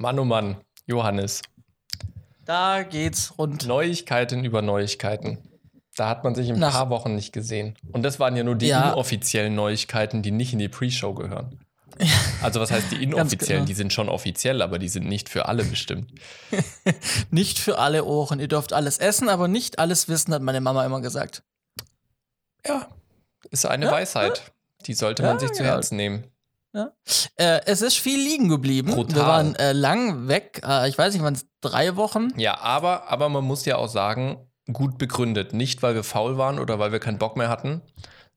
Mann, oh Mann, Johannes. Da geht's rund. Neuigkeiten über Neuigkeiten. Da hat man sich in ein Nach- paar Wochen nicht gesehen. Und das waren ja nur die Ja. inoffiziellen Neuigkeiten, die nicht in die Pre-Show gehören. Also was heißt die inoffiziellen? genau. Die sind schon offiziell, aber die sind nicht für alle bestimmt. Nicht für alle Ohren. Ihr dürft alles essen, aber nicht alles wissen, hat meine Mama immer gesagt. Ja, ist eine Ja, Weisheit. Die sollte Ja, man sich zu. Herzen nehmen. Äh, es ist viel liegen geblieben. Brutal. Wir waren äh, lang weg. Äh, ich weiß nicht, waren es drei Wochen? Ja, aber, aber man muss ja auch sagen, gut begründet. Nicht, weil wir faul waren oder weil wir keinen Bock mehr hatten,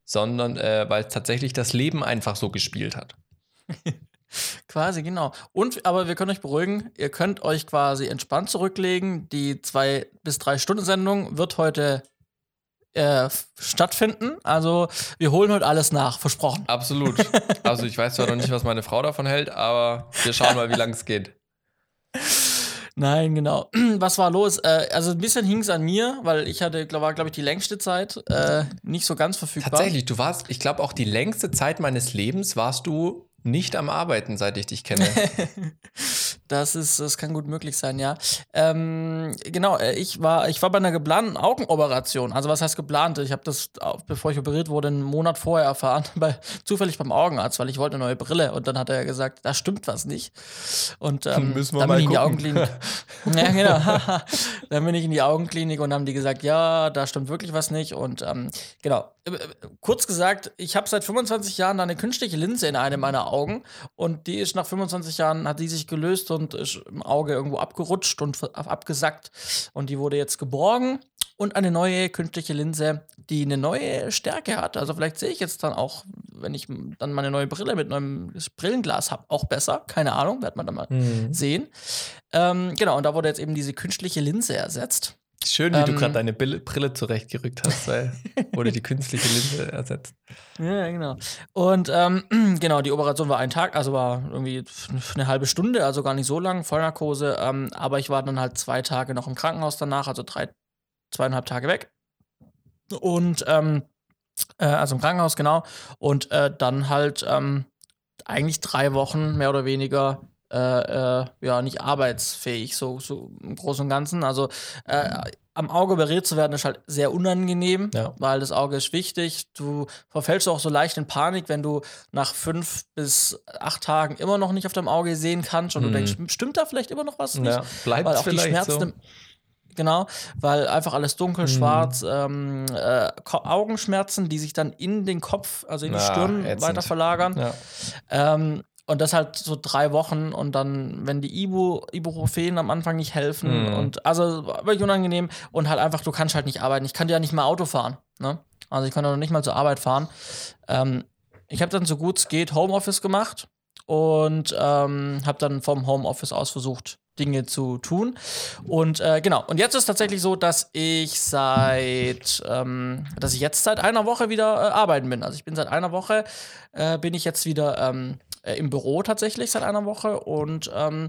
sondern äh, weil tatsächlich das Leben einfach so gespielt hat. Quasi, genau. Und, aber wir können euch beruhigen, ihr könnt euch quasi entspannt zurücklegen. Die zwei bis drei Stunden Sendung wird heute äh, stattfinden. Also wir holen heute alles nach, versprochen. Absolut. Also ich weiß zwar noch nicht, was meine Frau davon hält, aber wir schauen mal, wie lange es geht. Nein, genau. Was war los? Äh, also ein bisschen hing es an mir, weil ich hatte, glaub, war, glaube ich, die längste Zeit äh, nicht so ganz verfügbar. Tatsächlich, du warst, ich glaube, auch die längste Zeit meines Lebens warst du nicht am Arbeiten, seit ich dich kenne. Das ist, das kann gut möglich sein, ja. Ähm, genau, äh, ich war, ich war bei einer geplanten Augenoperation. Also was heißt geplant? Ich habe das, bevor ich operiert wurde, einen Monat vorher erfahren, bei, zufällig beim Augenarzt, weil ich wollte eine neue Brille und dann hat er gesagt, da stimmt was nicht. Und ähm, Müssen wir dann mal bin ich in die. Augenklinik. ja, genau. dann bin ich in die Augenklinik und haben die gesagt, ja, da stimmt wirklich was nicht. Und ähm, genau, Äh, kurz gesagt, ich habe seit 25 Jahren eine künstliche Linse in einem meiner Augen und die ist nach 25 Jahren, hat die sich gelöst und ist im Auge irgendwo abgerutscht und abgesackt und die wurde jetzt geborgen und eine neue künstliche Linse, die eine neue Stärke hat. Also vielleicht sehe ich jetzt dann auch, wenn ich dann meine neue Brille mit neuem Brillenglas habe, auch besser. Keine Ahnung, wird man dann mal sehen. Ähm, genau, und da wurde jetzt eben diese künstliche Linse ersetzt. Schön, wie du Ähm, gerade deine Brille, Brille zurechtgerückt hast, weil wurde die künstliche Linse ersetzt. Ja, genau. Und ähm, genau, die Operation war ein Tag, also war irgendwie eine halbe Stunde, also gar nicht so lang, Vollnarkose. Ähm, aber ich war dann halt zwei Tage noch im Krankenhaus danach, also drei, zweieinhalb Tage weg. Und ähm, äh, also im Krankenhaus, genau. Und äh, dann halt ähm, eigentlich drei Wochen mehr oder weniger äh, äh, ja nicht arbeitsfähig, so, so im Großen und Ganzen. Also äh, am Auge operiert zu werden, ist halt sehr unangenehm, Ja. weil das Auge ist wichtig. Du verfällst auch so leicht in Panik, wenn du nach fünf bis acht Tagen immer noch nicht auf deinem Auge sehen kannst und du Mhm. denkst, stimmt da vielleicht immer noch was nicht? Ja, bleibt weil auch die Schmerzen so. im, genau, weil einfach alles dunkel, Mhm. schwarz, ähm, äh, Augenschmerzen, die sich dann in den Kopf, also in die Ah, Stirn ätzend. weiter verlagern. Ja. Ähm, und das halt so drei Wochen und dann, wenn die Ibu, Ibuprofen am Anfang nicht helfen Mhm. und also wirklich unangenehm und halt einfach, du kannst halt nicht arbeiten. Ich kann ja nicht mal Auto fahren, ne? Also ich kann ja noch nicht mal zur Arbeit fahren. Ähm, ich habe dann so gut es geht Homeoffice gemacht und ähm, habe dann vom Homeoffice aus versucht, Dinge zu tun. Und äh, genau, und jetzt ist tatsächlich so, dass ich seit, ähm, dass ich jetzt seit einer Woche wieder äh, arbeiten bin. Also ich bin seit einer Woche, äh, bin ich jetzt wieder ähm, äh, im Büro tatsächlich seit einer Woche und ähm,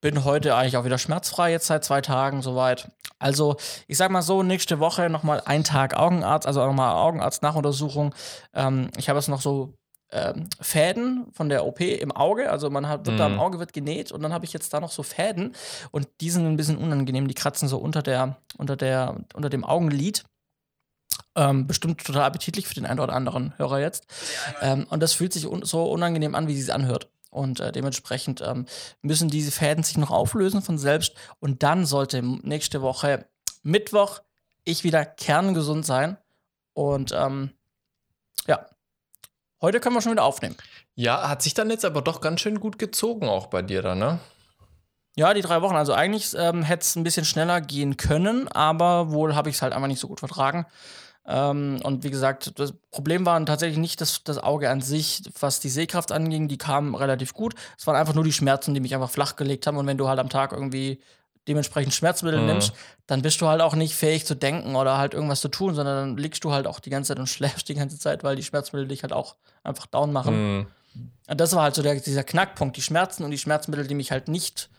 bin heute eigentlich auch wieder schmerzfrei, jetzt seit zwei Tagen soweit. Also, ich sag mal so, nächste Woche nochmal ein Tag Augenarzt, also nochmal Augenarzt-Nachuntersuchung. Ähm, ich habe jetzt noch so ähm, Fäden von der OP im Auge. Also man hat, wird da im Mhm. Auge wird genäht und dann habe ich jetzt da noch so Fäden und die sind ein bisschen unangenehm. Die kratzen so unter der, unter der, unter dem Augenlid. Ähm, bestimmt total appetitlich für den einen oder anderen Hörer jetzt. Ähm, und das fühlt sich un so unangenehm an, wie sie es anhört. Und äh, dementsprechend ähm, müssen diese Fäden sich noch auflösen von selbst. Und dann sollte nächste Woche Mittwoch ich wieder kerngesund sein. Und ähm, ja, heute können wir schon wieder aufnehmen. ja, hat sich dann jetzt aber doch ganz schön gut gezogen, auch bei dir da, ne? Ja, die drei Wochen. Also eigentlich ähm, hätte es ein bisschen schneller gehen können, aber wohl habe ich es halt einfach nicht so gut vertragen. Ähm, und wie gesagt, das Problem war tatsächlich nicht das, das Auge an sich, was die Sehkraft anging, die kam relativ gut. Es waren einfach nur die Schmerzen, die mich einfach flachgelegt haben. Und wenn du halt am Tag irgendwie dementsprechend Schmerzmittel Mhm. nimmst, dann bist du halt auch nicht fähig zu denken oder halt irgendwas zu tun, sondern dann liegst du halt auch die ganze Zeit und schläfst die ganze Zeit, weil die Schmerzmittel dich halt auch einfach down machen. Mhm. Und das war halt so der, dieser Knackpunkt, die Schmerzen und die Schmerzmittel, die mich halt nicht,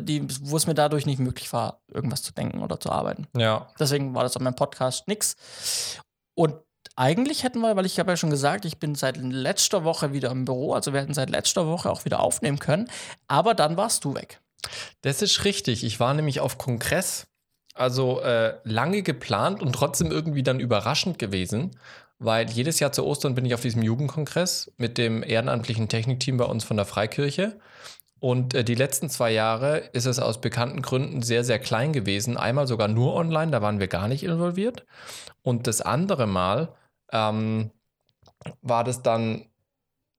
die, wo es mir dadurch nicht möglich war, irgendwas zu denken oder zu arbeiten. Ja. Deswegen war das an meinem Podcast nix. Und eigentlich hätten wir, weil ich habe ja schon gesagt, ich bin seit letzter Woche wieder im Büro, also wir hätten seit letzter Woche auch wieder aufnehmen können, aber dann warst du weg. Das ist richtig. Ich war nämlich auf Kongress, also äh, lange geplant und trotzdem irgendwie dann überraschend gewesen, weil jedes Jahr zu Ostern bin ich auf diesem Jugendkongress mit dem ehrenamtlichen Technikteam bei uns von der Freikirche. Und äh, die letzten zwei Jahre ist es aus bekannten Gründen sehr, sehr klein gewesen. Einmal sogar nur online, da waren wir gar nicht involviert. Und das andere Mal ähm, war das dann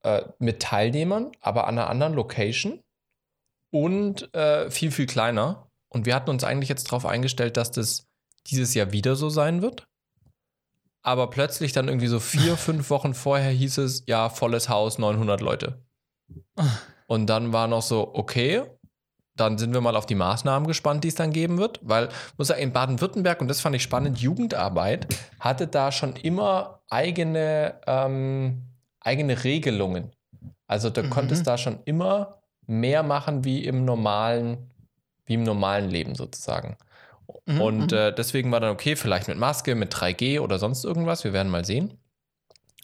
äh, mit Teilnehmern, aber an einer anderen Location und äh, viel, viel kleiner. Und wir hatten uns eigentlich jetzt darauf eingestellt, dass das dieses Jahr wieder so sein wird. Aber plötzlich dann irgendwie so vier, fünf Wochen vorher hieß es, ja, volles Haus, 900 Leute. Und dann war noch so, okay, dann sind wir mal auf die Maßnahmen gespannt, die es dann geben wird, weil muss sagen, in Baden-Württemberg, und das fand ich spannend, Jugendarbeit hatte da schon immer eigene, ähm, eigene Regelungen. Also du mhm. konntest da schon immer mehr machen wie im normalen, wie im normalen Leben sozusagen. Mhm. Und mhm. äh, deswegen war dann okay, vielleicht mit Maske, mit 3G oder sonst irgendwas, wir werden mal sehen.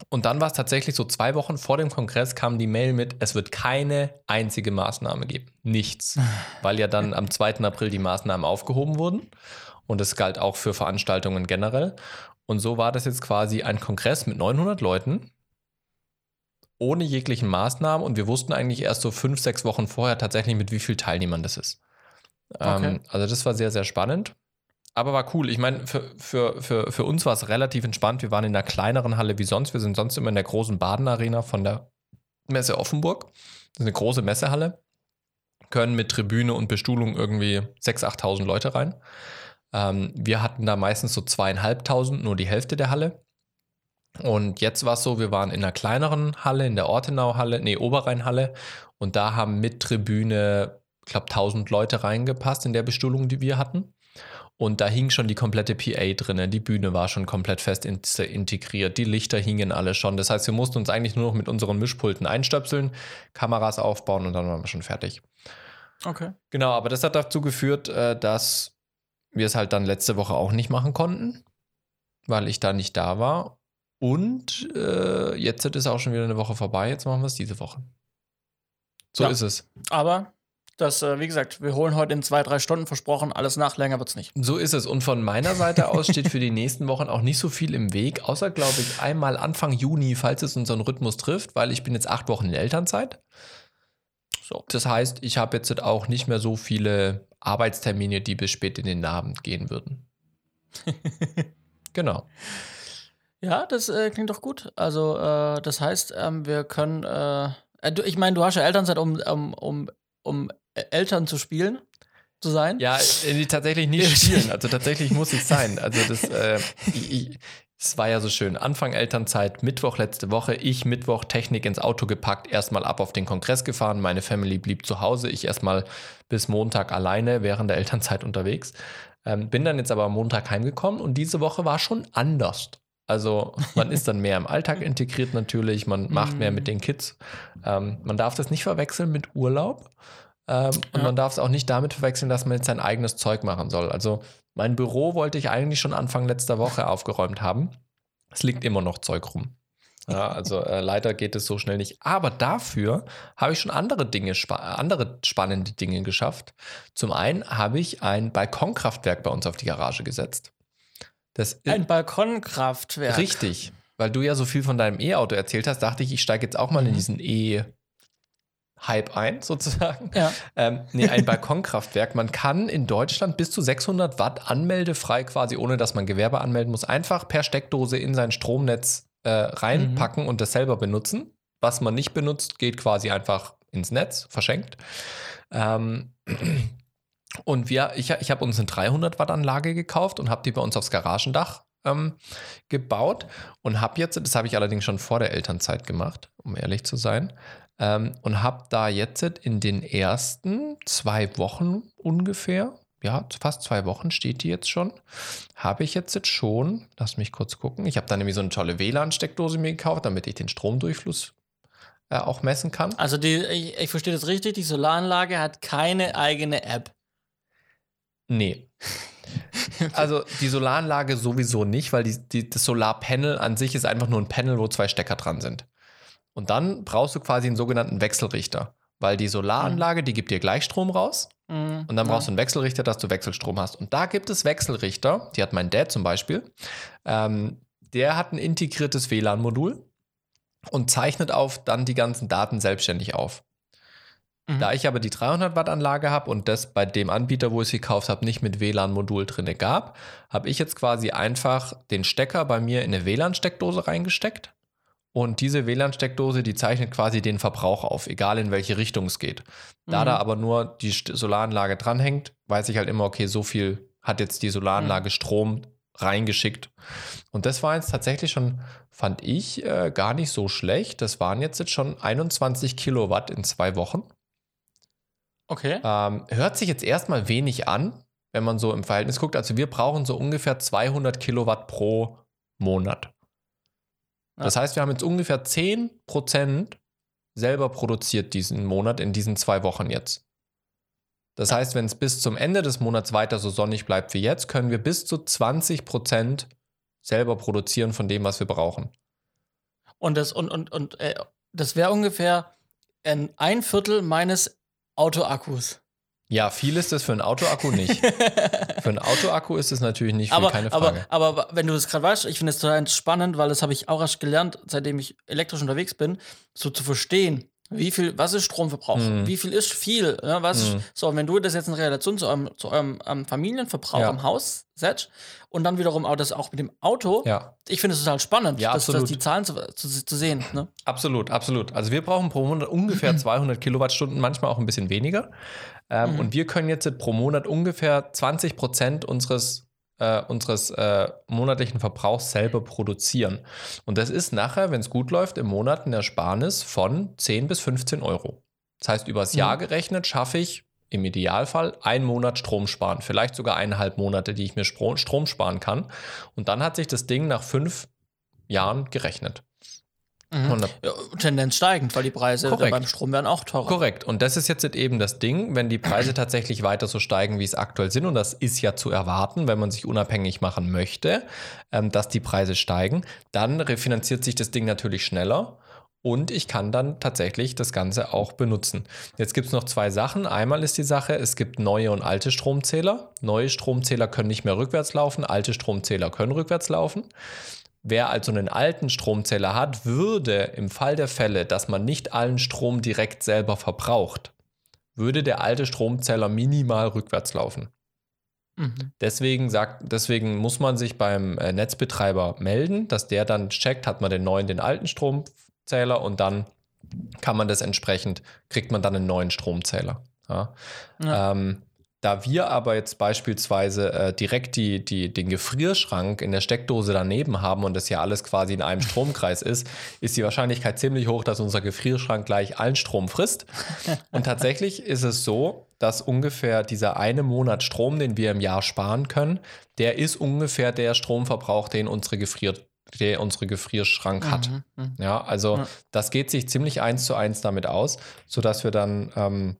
Und dann war es tatsächlich so zwei Wochen vor dem Kongress kam die Mail mit, es wird keine einzige Maßnahme geben. Nichts. Weil ja dann am 2. April die Maßnahmen aufgehoben wurden. Und es galt auch für Veranstaltungen generell. Und so war das jetzt quasi ein Kongress mit 900 Leuten, ohne jeglichen Maßnahmen. Und wir wussten eigentlich erst so fünf, sechs Wochen vorher tatsächlich, mit wie vielen Teilnehmern das ist. Okay. Ähm, also das war sehr, sehr spannend aber war cool. Ich meine, für, für, für, für uns war es relativ entspannt. Wir waren in einer kleineren Halle wie sonst. Wir sind sonst immer in der großen Baden-Arena von der Messe Offenburg. Das ist eine große Messehalle. Können mit Tribüne und Bestuhlung irgendwie 6.000, 8.000 Leute rein. Ähm, wir hatten da meistens so zweieinhalbtausend, nur die Hälfte der Halle. Und jetzt war es so, wir waren in einer kleineren Halle, in der Ortenau-Halle, nee, Oberrhein-Halle. Und da haben mit Tribüne, ich glaube, 1000 Leute reingepasst in der Bestuhlung, die wir hatten. Und da hing schon die komplette PA drin. Die Bühne war schon komplett fest integriert. Die Lichter hingen alle schon. Das heißt, wir mussten uns eigentlich nur noch mit unseren Mischpulten einstöpseln, Kameras aufbauen und dann waren wir schon fertig. Okay. Genau, aber das hat dazu geführt, äh, dass wir es halt dann letzte Woche auch nicht machen konnten, weil ich da nicht da war. Und äh, jetzt ist auch schon wieder eine Woche vorbei. Jetzt machen wir es diese Woche. So ja. ist es. Aber das, äh, wie gesagt, wir holen heute in zwei, drei Stunden versprochen. Alles nach, länger wird es nicht. So ist es. Und von meiner Seite aus steht für die nächsten Wochen auch nicht so viel im Weg, außer, glaube ich, einmal Anfang Juni, falls es unseren Rhythmus trifft, weil ich bin jetzt acht Wochen in Elternzeit. So. Das heißt, ich habe jetzt auch nicht mehr so viele Arbeitstermine, die bis spät in den Abend gehen würden. genau. Ja, das äh, klingt doch gut. Also, äh, das heißt, ähm, wir können. Äh, äh ich meine, du hast ja Elternzeit, um, um, um, um Eltern zu spielen, zu sein? Ja, äh, tatsächlich nicht spielen. Also tatsächlich muss es sein. Also das, äh, ich, es war ja so schön. Anfang Elternzeit, Mittwoch letzte Woche, ich Mittwoch Technik ins Auto gepackt, erstmal ab auf den Kongress gefahren. Meine Family blieb zu Hause. Ich erstmal bis Montag alleine während der Elternzeit unterwegs. Ähm, bin dann jetzt aber am Montag heimgekommen und diese Woche war schon anders. Also man ist dann mehr im Alltag integriert natürlich, man macht mehr mit mm. den Kids. Ähm, man darf das nicht verwechseln mit Urlaub. Ähm, ja. Und man darf es auch nicht damit verwechseln, dass man jetzt sein eigenes Zeug machen soll. Also mein Büro wollte ich eigentlich schon Anfang letzter Woche aufgeräumt haben. Es liegt immer noch Zeug rum. Ja, also äh, leider geht es so schnell nicht. Aber dafür habe ich schon andere Dinge, spa andere spannende Dinge geschafft. Zum einen habe ich ein Balkonkraftwerk bei uns auf die Garage gesetzt. Das ein Balkonkraftwerk. Richtig. Weil du ja so viel von deinem E-Auto erzählt hast, dachte ich, ich steige jetzt auch mal mhm. in diesen E- Hype ein, sozusagen. Ja. Ähm, nee, ein Balkonkraftwerk. Man kann in Deutschland bis zu 600 Watt anmeldefrei, quasi ohne dass man Gewerbe anmelden muss, einfach per Steckdose in sein Stromnetz äh, reinpacken mhm. und das selber benutzen. Was man nicht benutzt, geht quasi einfach ins Netz, verschenkt. Ähm, und wir, ich, ich habe uns eine 300 Watt Anlage gekauft und habe die bei uns aufs Garagendach ähm, gebaut und habe jetzt, das habe ich allerdings schon vor der Elternzeit gemacht, um ehrlich zu sein, ähm, und habe da jetzt in den ersten zwei Wochen ungefähr, ja, fast zwei Wochen steht die jetzt schon, habe ich jetzt schon, lass mich kurz gucken, ich habe da nämlich so eine tolle WLAN-Steckdose mir gekauft, damit ich den Stromdurchfluss äh, auch messen kann. Also die, ich, ich verstehe das richtig, die Solaranlage hat keine eigene App. Nee. Also die Solaranlage sowieso nicht, weil die, die, das Solarpanel an sich ist einfach nur ein Panel, wo zwei Stecker dran sind. Und dann brauchst du quasi einen sogenannten Wechselrichter, weil die Solaranlage, die gibt dir Gleichstrom raus Mhm. Und dann brauchst du einen Wechselrichter, dass du Wechselstrom hast. Und da gibt es Wechselrichter, die hat mein Dad zum Beispiel. Ähm, der hat ein integriertes WLAN-Modul und zeichnet auf dann die ganzen Daten selbstständig auf. Mhm. Da ich aber die 300 Watt Anlage habe und das bei dem Anbieter, wo ich es gekauft habe, nicht mit WLAN-Modul drin gab, habe ich jetzt quasi einfach den Stecker bei mir in eine WLAN-Steckdose reingesteckt. Und diese WLAN-Steckdose, die zeichnet quasi den Verbrauch auf, egal in welche Richtung es geht. Da Mhm. da aber nur die Solaranlage dranhängt, weiß ich halt immer, okay, so viel hat jetzt die Solaranlage Mhm. Strom reingeschickt. Und das war jetzt tatsächlich schon, fand ich, äh, gar nicht so schlecht. Das waren jetzt, jetzt schon 21 Kilowatt in zwei Wochen. Okay. Ähm, hört sich jetzt erstmal wenig an, wenn man so im Verhältnis guckt. Also wir brauchen so ungefähr 200 Kilowatt pro Monat. Das heißt, wir haben jetzt ungefähr 10% selber produziert diesen Monat in diesen zwei Wochen jetzt. Das heißt, wenn es bis zum Ende des Monats weiter so sonnig bleibt wie jetzt, können wir bis zu 20% selber produzieren von dem, was wir brauchen. Und das, und, und, und, äh, das wäre ungefähr ein, ein Viertel meines Autoakkus. Ja, viel ist das für einen Autoakku nicht. für einen Autoakku ist es natürlich nicht viel, aber, keine aber, Frage. aber wenn du das gerade weißt, ich finde es total spannend, weil das habe ich auch erst gelernt, seitdem ich elektrisch unterwegs bin, so zu verstehen, wie viel, was ist Stromverbrauch, Mhm. wie viel ist viel, ja, was Mhm. ist, so, wenn du das jetzt in Relation zu eurem, zu eurem ähm, Familienverbrauch Ja. im Haus setzt und dann wiederum auch das auch mit dem Auto, Ja, ich finde es total spannend, Ja, das, das absolut. die Zahlen zu, zu, zu sehen. Ne? absolut, absolut. Also wir brauchen pro Monat ungefähr 200 Kilowattstunden, manchmal auch ein bisschen weniger. Ähm, Mhm. Und wir können jetzt pro Monat ungefähr 20 Prozent unseres, äh, unseres äh, monatlichen Verbrauchs selber produzieren. Und das ist nachher, wenn es gut läuft, im Monat eine Ersparnis von 10 bis 15 Euro. Das heißt, übers Mhm. Jahr gerechnet schaffe ich im Idealfall einen Monat Strom sparen, vielleicht sogar eineinhalb Monate, die ich mir Strom sparen kann. Und dann hat sich das Ding nach fünf Jahren gerechnet. Mhm. Ja, Tendenz steigend, weil die Preise beim Strom werden auch teurer. Korrekt. Und das ist jetzt eben das Ding, wenn die Preise tatsächlich weiter so steigen, wie es aktuell sind, und das ist ja zu erwarten, wenn man sich unabhängig machen möchte, ähm, dass die Preise steigen, dann refinanziert sich das Ding natürlich schneller. Und ich kann dann tatsächlich das Ganze auch benutzen. Jetzt gibt es noch zwei Sachen. Einmal ist die Sache, es gibt neue und alte Stromzähler. Neue Stromzähler können nicht mehr rückwärts laufen, alte Stromzähler können rückwärts laufen. Wer also einen alten Stromzähler hat, würde im Fall der Fälle, dass man nicht allen Strom direkt selber verbraucht, würde der alte Stromzähler minimal rückwärts laufen. Mhm. Deswegen, sagt, deswegen muss man sich beim äh, Netzbetreiber melden, dass der dann checkt, hat man den neuen, den alten Stromzähler und dann kann man das entsprechend, kriegt man dann einen neuen Stromzähler. Ja. Ja. Ähm, da wir aber jetzt beispielsweise äh, direkt die, die, den Gefrierschrank in der Steckdose daneben haben und das ja alles quasi in einem Stromkreis ist, ist die Wahrscheinlichkeit ziemlich hoch, dass unser Gefrierschrank gleich allen Strom frisst. Und tatsächlich ist es so, dass ungefähr dieser eine Monat Strom, den wir im Jahr sparen können, der ist ungefähr der Stromverbrauch, den unsere, Gefrier, der unsere Gefrierschrank hat. Mhm. Mhm. Ja, also Ja. das geht sich ziemlich eins zu eins damit aus, sodass wir dann ähm,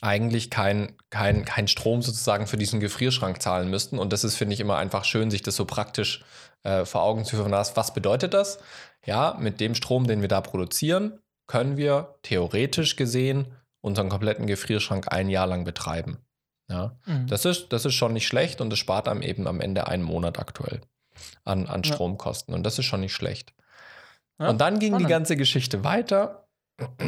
eigentlich kein, kein, kein Strom sozusagen für diesen Gefrierschrank zahlen müssten. Und das ist, finde ich, immer einfach schön, sich das so praktisch äh, vor Augen zu führen. Was bedeutet das? Ja, mit dem Strom, den wir da produzieren, können wir theoretisch gesehen unseren kompletten Gefrierschrank ein Jahr lang betreiben. Ja, Mhm. das ist, das ist schon nicht schlecht und es spart einem eben am Ende einen Monat aktuell an, an Ja. Stromkosten. Und das ist schon nicht schlecht. Ja, und dann ging spannend. die ganze Geschichte weiter.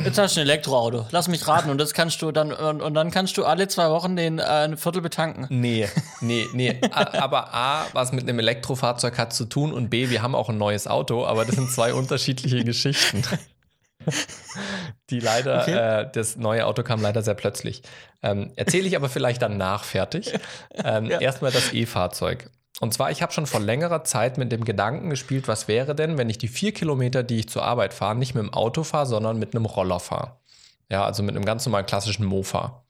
Jetzt hast du ein Elektroauto. Lass mich raten. Und das kannst du dann und, und dann kannst du alle zwei Wochen den äh, ein Viertel betanken. Nee, nee, nee. A- aber A, was mit einem Elektrofahrzeug hat zu tun und B, wir haben auch ein neues Auto, aber das sind zwei unterschiedliche Geschichten. Die leider, Okay. äh, das neue Auto kam leider sehr plötzlich. Ähm, Erzähle ich aber vielleicht danach fertig. Ähm, Ja. Erstmal das E-Fahrzeug. Und zwar, ich habe schon vor längerer Zeit mit dem Gedanken gespielt, was wäre denn, wenn ich die vier Kilometer, die ich zur Arbeit fahre, nicht mit dem Auto fahre, sondern mit einem Roller fahre. Ja, also mit einem ganz normalen klassischen Mofa.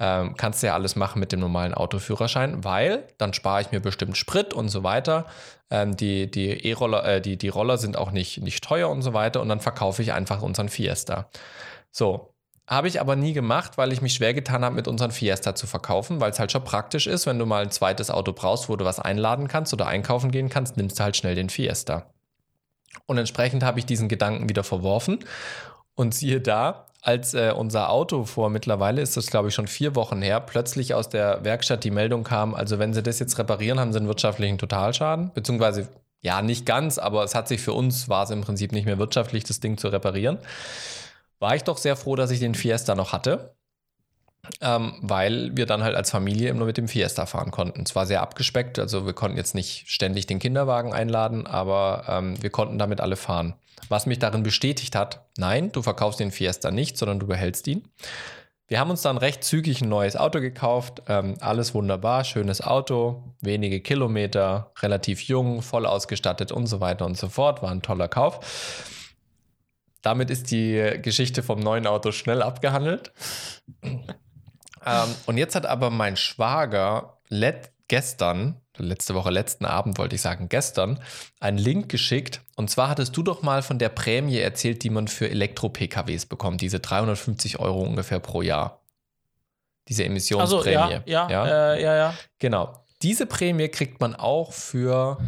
Ähm, kannst du ja alles machen mit dem normalen Autoführerschein, weil dann spare ich mir bestimmt Sprit und so weiter. Ähm, die die E-Roller, äh, die, die Roller sind auch nicht, nicht teuer und so weiter und dann verkaufe ich einfach unseren Fiesta. So, habe ich aber nie gemacht, weil ich mich schwer getan habe, mit unseren Fiesta zu verkaufen, weil es halt schon praktisch ist, wenn du mal ein zweites Auto brauchst, wo du was einladen kannst oder einkaufen gehen kannst, nimmst du halt schnell den Fiesta. Und entsprechend habe ich diesen Gedanken wieder verworfen. Und siehe da, als äh, unser Auto vor mittlerweile, ist das glaube ich schon vier Wochen her, plötzlich aus der Werkstatt die Meldung kam, also wenn sie das jetzt reparieren, haben sie einen wirtschaftlichen Totalschaden, beziehungsweise ja, nicht ganz, aber es hat sich für uns, war es im Prinzip nicht mehr wirtschaftlich, das Ding zu reparieren. War ich doch sehr froh, dass ich den Fiesta noch hatte, ähm, weil wir dann halt als Familie immer mit dem Fiesta fahren konnten. Es war sehr abgespeckt, also wir konnten jetzt nicht ständig den Kinderwagen einladen, aber ähm, wir konnten damit alle fahren. Was mich darin bestätigt hat, nein, du verkaufst den Fiesta nicht, sondern du behältst ihn. Wir haben uns dann recht zügig ein neues Auto gekauft. Ähm, alles wunderbar, schönes Auto, wenige Kilometer, relativ jung, voll ausgestattet und so weiter und so fort. War ein toller Kauf. Damit ist die Geschichte vom neuen Auto schnell abgehandelt. ähm, und jetzt hat aber mein Schwager gestern letzte Woche, letzten Abend wollte ich sagen, gestern, einen Link geschickt. Und zwar hattest du doch mal von der Prämie erzählt, die man für Elektro-PKWs bekommt, diese 350 Euro ungefähr pro Jahr. Diese Emissionsprämie. Also, ja, ja, ja. Äh, ja, ja. Genau. Diese Prämie kriegt man auch für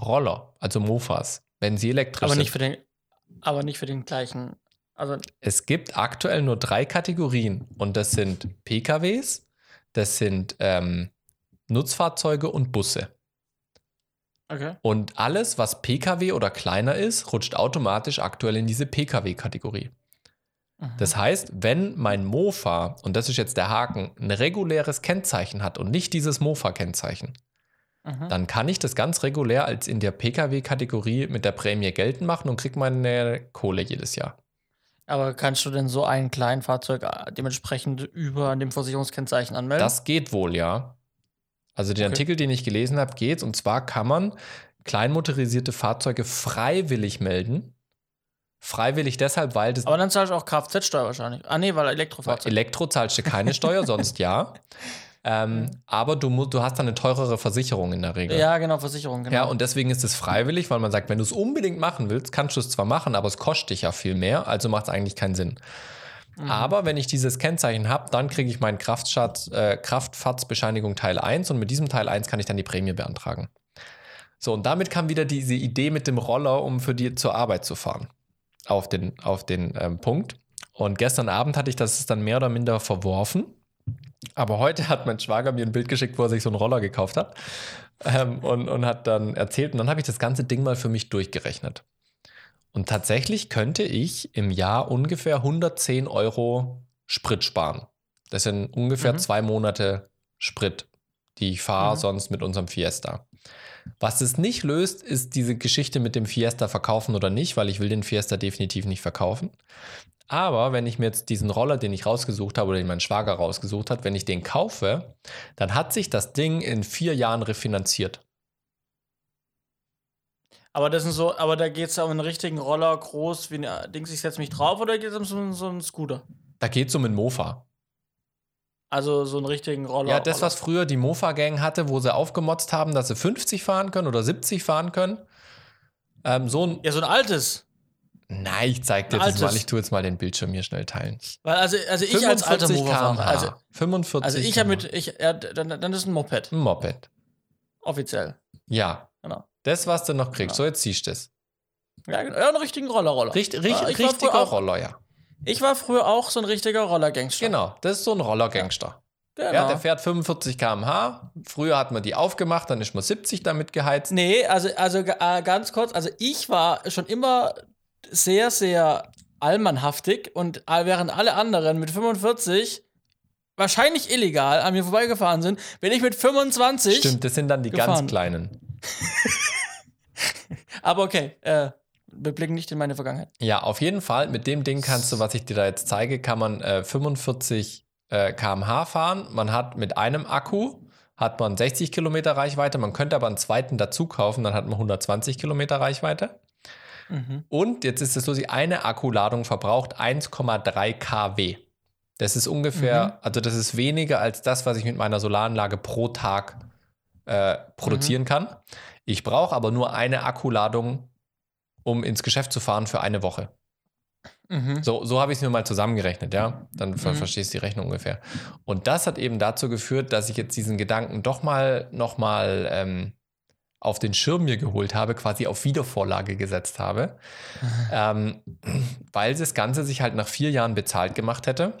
Roller, also Mofas, wenn sie elektrisch aber sind. Nicht für den, aber nicht für den gleichen. Also es gibt aktuell nur drei Kategorien und das sind PKWs, das sind ähm, Nutzfahrzeuge und Busse. Okay. Und alles, was Pkw oder kleiner ist, rutscht automatisch aktuell in diese Pkw-Kategorie. Mhm. Das heißt, wenn mein Mofa, und das ist jetzt der Haken, ein reguläres Kennzeichen hat und nicht dieses Mofa-Kennzeichen, dann kann ich das ganz regulär als in der Pkw-Kategorie mit der Prämie geltend machen und kriege meine Kohle jedes Jahr. Aber kannst du denn so ein kleines Fahrzeug äh, dementsprechend über dem Versicherungskennzeichen anmelden? Das geht wohl, ja. Also den okay. Artikel, den ich gelesen habe, geht und zwar kann man kleinmotorisierte Fahrzeuge freiwillig melden. Freiwillig deshalb, weil das. Aber dann zahlst du auch Kfz-Steuer wahrscheinlich. Ah, nee, weil Elektrofahrzeug. Elektro zahlst du keine Steuer, sonst ja. Ähm, mhm. aber du, du hast dann eine teurere Versicherung in der Regel. Ja, genau, Versicherung, genau. Ja, und deswegen ist es freiwillig, weil man sagt, wenn du es unbedingt machen willst, kannst du es zwar machen, aber es kostet dich ja viel mehr, also macht es eigentlich keinen Sinn. Mhm. Aber wenn ich dieses Kennzeichen habe, dann kriege ich meinen Kraftschatz, äh, Kraftfahrtsbescheinigung Teil 1 und mit diesem Teil 1 kann ich dann die Prämie beantragen. So, und damit kam wieder diese Idee mit dem Roller, um für die zur Arbeit zu fahren. Auf den, auf den ähm, Punkt. Und gestern Abend hatte ich das dann mehr oder minder verworfen. Aber heute hat mein Schwager mir ein Bild geschickt, wo er sich so einen Roller gekauft hat. Ähm, und, und hat dann erzählt, und dann habe ich das ganze Ding mal für mich durchgerechnet. Und tatsächlich könnte ich im Jahr ungefähr 110 Euro Sprit sparen. Das sind ungefähr mhm. zwei Monate Sprit, die ich fahre mhm. sonst mit unserem Fiesta. Was es nicht löst, ist diese Geschichte mit dem Fiesta verkaufen oder nicht, weil ich will den Fiesta definitiv nicht verkaufen. Aber wenn ich mir jetzt diesen Roller, den ich rausgesucht habe oder den mein Schwager rausgesucht hat, wenn ich den kaufe, dann hat sich das Ding in vier Jahren refinanziert. Aber das sind so, aber da geht es um einen richtigen Roller, groß, wie ein Dings, ich setze mich drauf oder geht es um so, so einen Scooter? Da geht es um einen Mofa. Also so einen richtigen Roller. Ja, das, was früher die Mofa-Gang hatte, wo sie aufgemotzt haben, dass sie 50 fahren können oder 70 fahren können. Ähm, so ein. Ja, so ein altes. Nein, ich zeig dir das mal. Ich tue jetzt mal den Bildschirm hier schnell teilen. Weil also, also ich als alter Mofa also 45 Also ich habe mit, ich, ja, dann, dann ist ein Moped. Ein Moped. Offiziell. Ja. Genau. Das, was du noch kriegst. Ja. So, jetzt siehst du es. Ja, genau. ja, einen richtigen Roller-Roller. Richt, richt, ja, richtiger Roller, ja. Ich war früher auch so ein richtiger Rollergangster. Genau, das ist so ein Rollergangster. Genau. Ja, der fährt 45 km/h. Früher hat man die aufgemacht, dann ist man 70 damit geheizt. Nee, also, also äh, ganz kurz, also ich war schon immer sehr, sehr allmannhaftig und während alle anderen mit 45 wahrscheinlich illegal an mir vorbeigefahren sind, bin ich mit 25. Stimmt, das sind dann die gefahren. ganz kleinen. Aber okay, äh, wir blicken nicht in meine Vergangenheit. Ja, auf jeden Fall. Mit dem Ding kannst du, was ich dir da jetzt zeige, kann man äh, 45 äh, km/h fahren. Man hat mit einem Akku hat man 60 Kilometer Reichweite. Man könnte aber einen zweiten dazu kaufen, dann hat man 120 Kilometer Reichweite. Mhm. Und jetzt ist es so, die eine Akkuladung verbraucht 1,3 kW. Das ist ungefähr, mhm. also das ist weniger als das, was ich mit meiner Solaranlage pro Tag äh, produzieren mhm. kann. Ich brauche aber nur eine Akkuladung, um ins Geschäft zu fahren für eine Woche. Mhm. So, so habe ich es mir mal zusammengerechnet, ja. Dann ver mhm. verstehst du die Rechnung ungefähr. Und das hat eben dazu geführt, dass ich jetzt diesen Gedanken doch mal nochmal ähm, auf den Schirm mir geholt habe, quasi auf Wiedervorlage gesetzt habe, ähm, weil das Ganze sich halt nach vier Jahren bezahlt gemacht hätte.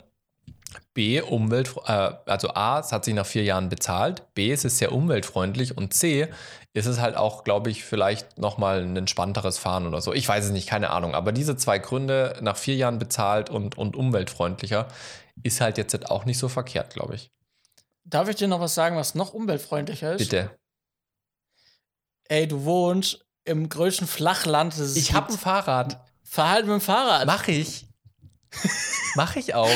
B, Umwelt, äh, also A, es hat sich nach vier Jahren bezahlt, B, es ist sehr umweltfreundlich und C, ist es halt auch, glaube ich, vielleicht nochmal ein entspannteres Fahren oder so. Ich weiß es nicht, keine Ahnung. Aber diese zwei Gründe, nach vier Jahren bezahlt und, und umweltfreundlicher, ist halt jetzt auch nicht so verkehrt, glaube ich. Darf ich dir noch was sagen, was noch umweltfreundlicher ist? Bitte. Ey, du wohnst im größten Flachland. Ich habe ein. Fahrrad. Verhalten mit dem Fahrrad. Mach ich. Mach ich auch.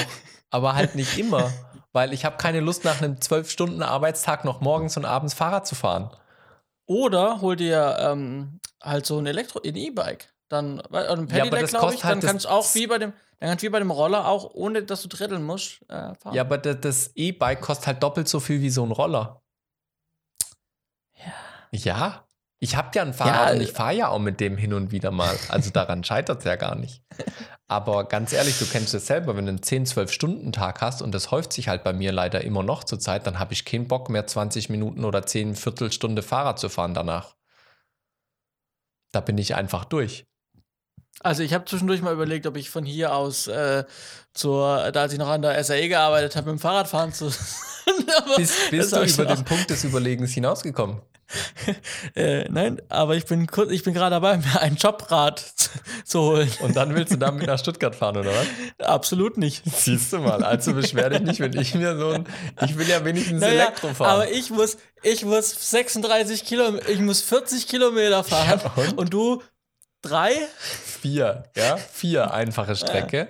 Aber halt nicht immer. Weil ich habe keine Lust, nach einem zwölf Stunden Arbeitstag noch morgens und abends Fahrrad zu fahren. Oder hol dir ähm, halt so ein Elektro, ein E-Bike. Dann, weil- oder ein Ja, aber Pedelec, das glaube ich. kostet halt Dann das- kannst du auch wie bei dem, dann kannst du wie bei dem Roller auch, ohne dass du dritteln musst, äh, fahren. Ja, aber das- das E-Bike kostet halt doppelt so viel wie so ein Roller. Ja. Ja. Ich habe ja ein Fahrrad Ja, und ich fahre ja auch mit dem hin und wieder mal. Also daran scheitert es ja gar nicht. Aber ganz ehrlich, du kennst es selber, wenn du einen 10, 12 Stunden Tag hast und das häuft sich halt bei mir leider immer noch zur Zeit, dann habe ich keinen Bock mehr 20 Minuten oder 10 Viertelstunde Fahrrad zu fahren danach. Da bin ich einfach durch. Also ich habe zwischendurch mal überlegt, ob ich von hier aus äh, zur, da als ich noch an der SAE gearbeitet habe, mit dem Fahrrad fahren zu. Aber Bist, bist du hab ich über den Punkt des Überlegens hinausgekommen? Äh, nein, aber ich bin ich bin gerade dabei, mir ein Jobrad zu, zu holen. Und dann willst du damit nach Stuttgart fahren, oder was? Absolut nicht. Siehst du mal, also beschwer dich nicht, wenn ich mir so ein. Ich will ja wenigstens Naja, Elektro fahren. aber ich muss, ich muss 36 Kilometer, ich muss 40 Kilometer fahren Ja, und? und? du drei? vier, ja? Vier einfache Strecke.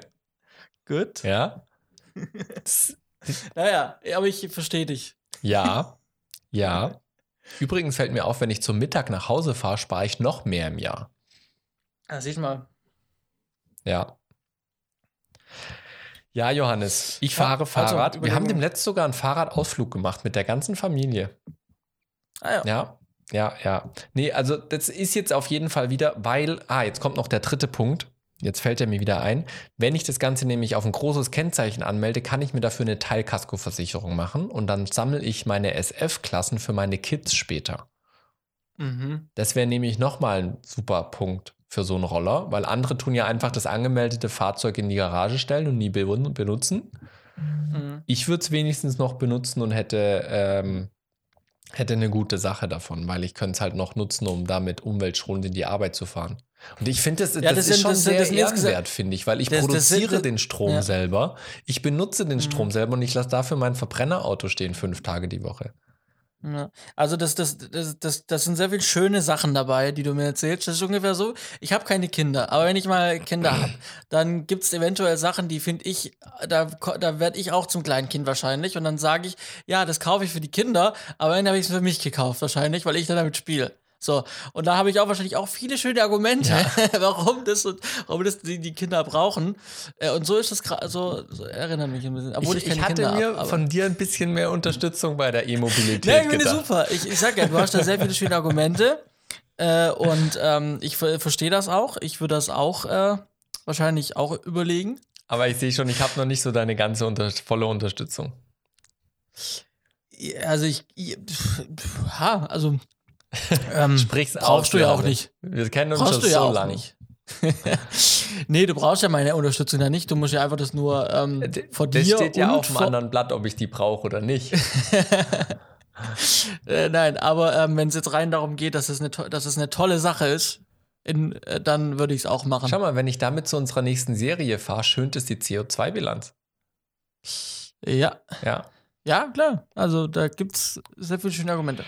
Gut. Ja. Naja, aber ich verstehe dich. Ja. Ja. Übrigens fällt mir auf, wenn ich zum Mittag nach Hause fahre, spare ich noch mehr im Jahr. Ja, siehst mal. Ja. Ja, Johannes, ich Ja, fahre also, Fahrrad. Wir haben demnächst sogar einen Fahrradausflug gemacht mit der ganzen Familie. Ah, ja. Ja, ja, ja. Nee, also das ist jetzt auf jeden Fall wieder, weil, ah, jetzt kommt noch der dritte Punkt. Jetzt fällt er mir wieder ein. Wenn ich das Ganze nämlich auf ein großes Kennzeichen anmelde, kann ich mir dafür eine Teilkaskoversicherung machen und dann sammle ich meine SF-Klassen für meine Kids später. Mhm. Das wäre nämlich nochmal ein super Punkt für so einen Roller, weil andere tun ja einfach das angemeldete Fahrzeug in die Garage stellen und nie be benutzen. Mhm. Ich würde es wenigstens noch benutzen und hätte, ähm, hätte eine gute Sache davon, weil ich könnte es halt noch nutzen, um damit umweltschonend in die Arbeit zu fahren. Und ich finde, das, Ja, das, ist sind- schon das sehr sind ehrenwert, finde ich, weil ich produziere den Strom ja. selber, ich benutze den Mhm. Strom selber und ich lasse dafür mein Verbrennerauto stehen fünf Tage die Woche. Ja. Also das, das, das, das, das sind sehr viele schöne Sachen dabei, die du mir erzählst. Das ist ungefähr so, ich habe keine Kinder, aber wenn ich mal Kinder habe, dann gibt es eventuell Sachen, die finde ich, da, da werde ich auch zum kleinen Kind wahrscheinlich und dann sage ich, ja, das kaufe ich für die Kinder, aber dann habe ich es für mich gekauft wahrscheinlich, weil ich dann damit spiele. So, und da habe ich auch wahrscheinlich auch viele schöne Argumente, warum das und warum das die, die Kinder brauchen. Äh, Und so ist das gerade, so, so erinnert mich ein bisschen. Obwohl ich, ich, ich hatte Kinder mir aber- von dir ein bisschen mehr Unterstützung bei der E-Mobilität Nee, ich finde super. Ich, ich sag ja, du hast da sehr viele schöne Argumente. Äh, und ähm, ich ver verstehe das auch. Ich würde das auch äh, wahrscheinlich auch überlegen. Aber ich sehe schon, ich habe noch nicht so deine ganze unter volle Unterstützung. Also ich, ich ha, also ähm, Sprich's brauchst du ja auch nicht. Wir kennen uns Brauchst schon du ja so auch lange. nicht. nee, du brauchst ja meine Unterstützung ja nicht. Du musst ja einfach das nur ähm, vor Das dir steht ja auf dem anderen Blatt, ob ich die brauche oder nicht. Äh, nein, aber ähm, wenn es jetzt rein darum geht, dass es eine, dass es eine tolle Sache ist, in, äh, dann würde ich es auch machen. Schau mal, wenn ich damit zu unserer nächsten Serie fahre, schönt es die CO2-Bilanz. Ja, Ja. ja, klar. Also da gibt es sehr viele schöne Argumente.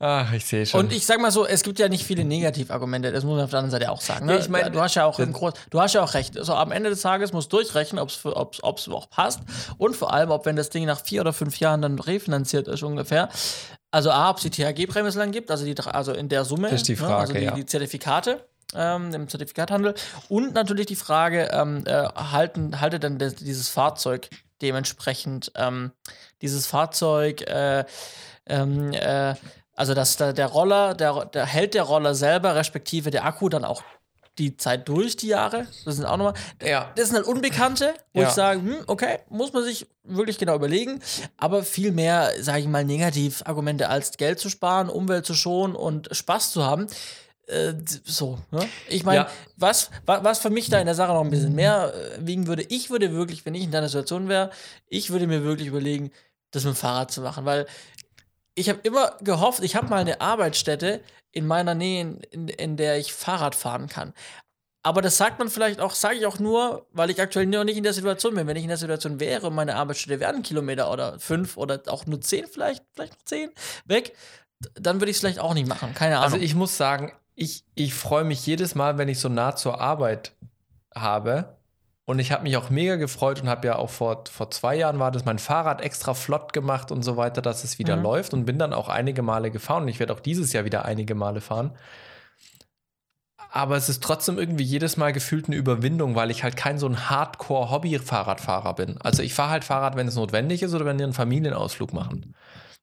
Ach, ich sehe schon. Und ich sag mal so, es gibt ja nicht viele Negativargumente, das muss man auf der anderen Seite auch sagen. Ne? Ja, ich mein, du hast ja auch Groß, du hast ja auch recht. Also am Ende des Tages musst du durchrechnen, ob es auch passt und vor allem, ob wenn das Ding nach vier oder fünf Jahren dann refinanziert ist ungefähr. Also A, ob es die THG-Prämie so lange gibt, also, die, also in der Summe, Das ist die ne? Frage, also die, ja. die Zertifikate ähm, im Zertifikathandel und natürlich die Frage, ähm, äh, halten, haltet dann das, dieses Fahrzeug dementsprechend ähm, dieses Fahrzeug äh, ähm, äh, also dass da der Roller, der, der hält der Roller selber, respektive der Akku dann auch die Zeit durch, die Jahre. Das sind auch nochmal. Ja. Das sind halt Unbekannte, wo Ja. ich sage, hm, okay, muss man sich wirklich genau überlegen. Aber viel mehr, sage ich mal, Negativargumente als Geld zu sparen, Umwelt zu schonen und Spaß zu haben. Äh, so, ne? Ich meine, Ja. was, wa- was für mich da in der Sache noch ein bisschen mehr äh, wiegen würde, ich würde wirklich, wenn ich in deiner Situation wäre, ich würde mir wirklich überlegen, das mit dem Fahrrad zu machen, weil ich habe immer gehofft, ich habe mal eine Arbeitsstätte in meiner Nähe, in, in, in der ich Fahrrad fahren kann. Aber das sagt man vielleicht auch, sage ich auch nur, weil ich aktuell noch nicht in der Situation bin. Wenn ich in der Situation wäre und meine Arbeitsstätte wäre ein Kilometer oder fünf oder auch nur zehn, vielleicht, vielleicht noch zehn weg, dann würde ich es vielleicht auch nicht machen. Keine Ahnung. Also ich muss sagen, ich, ich freue mich jedes Mal, wenn ich so nah zur Arbeit habe. Und ich habe mich auch mega gefreut und habe ja auch vor, vor zwei Jahren war das mein Fahrrad extra flott gemacht und so weiter, dass es wieder Mhm. läuft und bin dann auch einige Male gefahren und ich werde auch dieses Jahr wieder einige Male fahren. Aber es ist trotzdem irgendwie jedes Mal gefühlt eine Überwindung, weil ich halt kein so ein Hardcore-Hobby-Fahrradfahrer bin. Also ich fahre halt Fahrrad, wenn es notwendig ist oder wenn wir einen Familienausflug machen.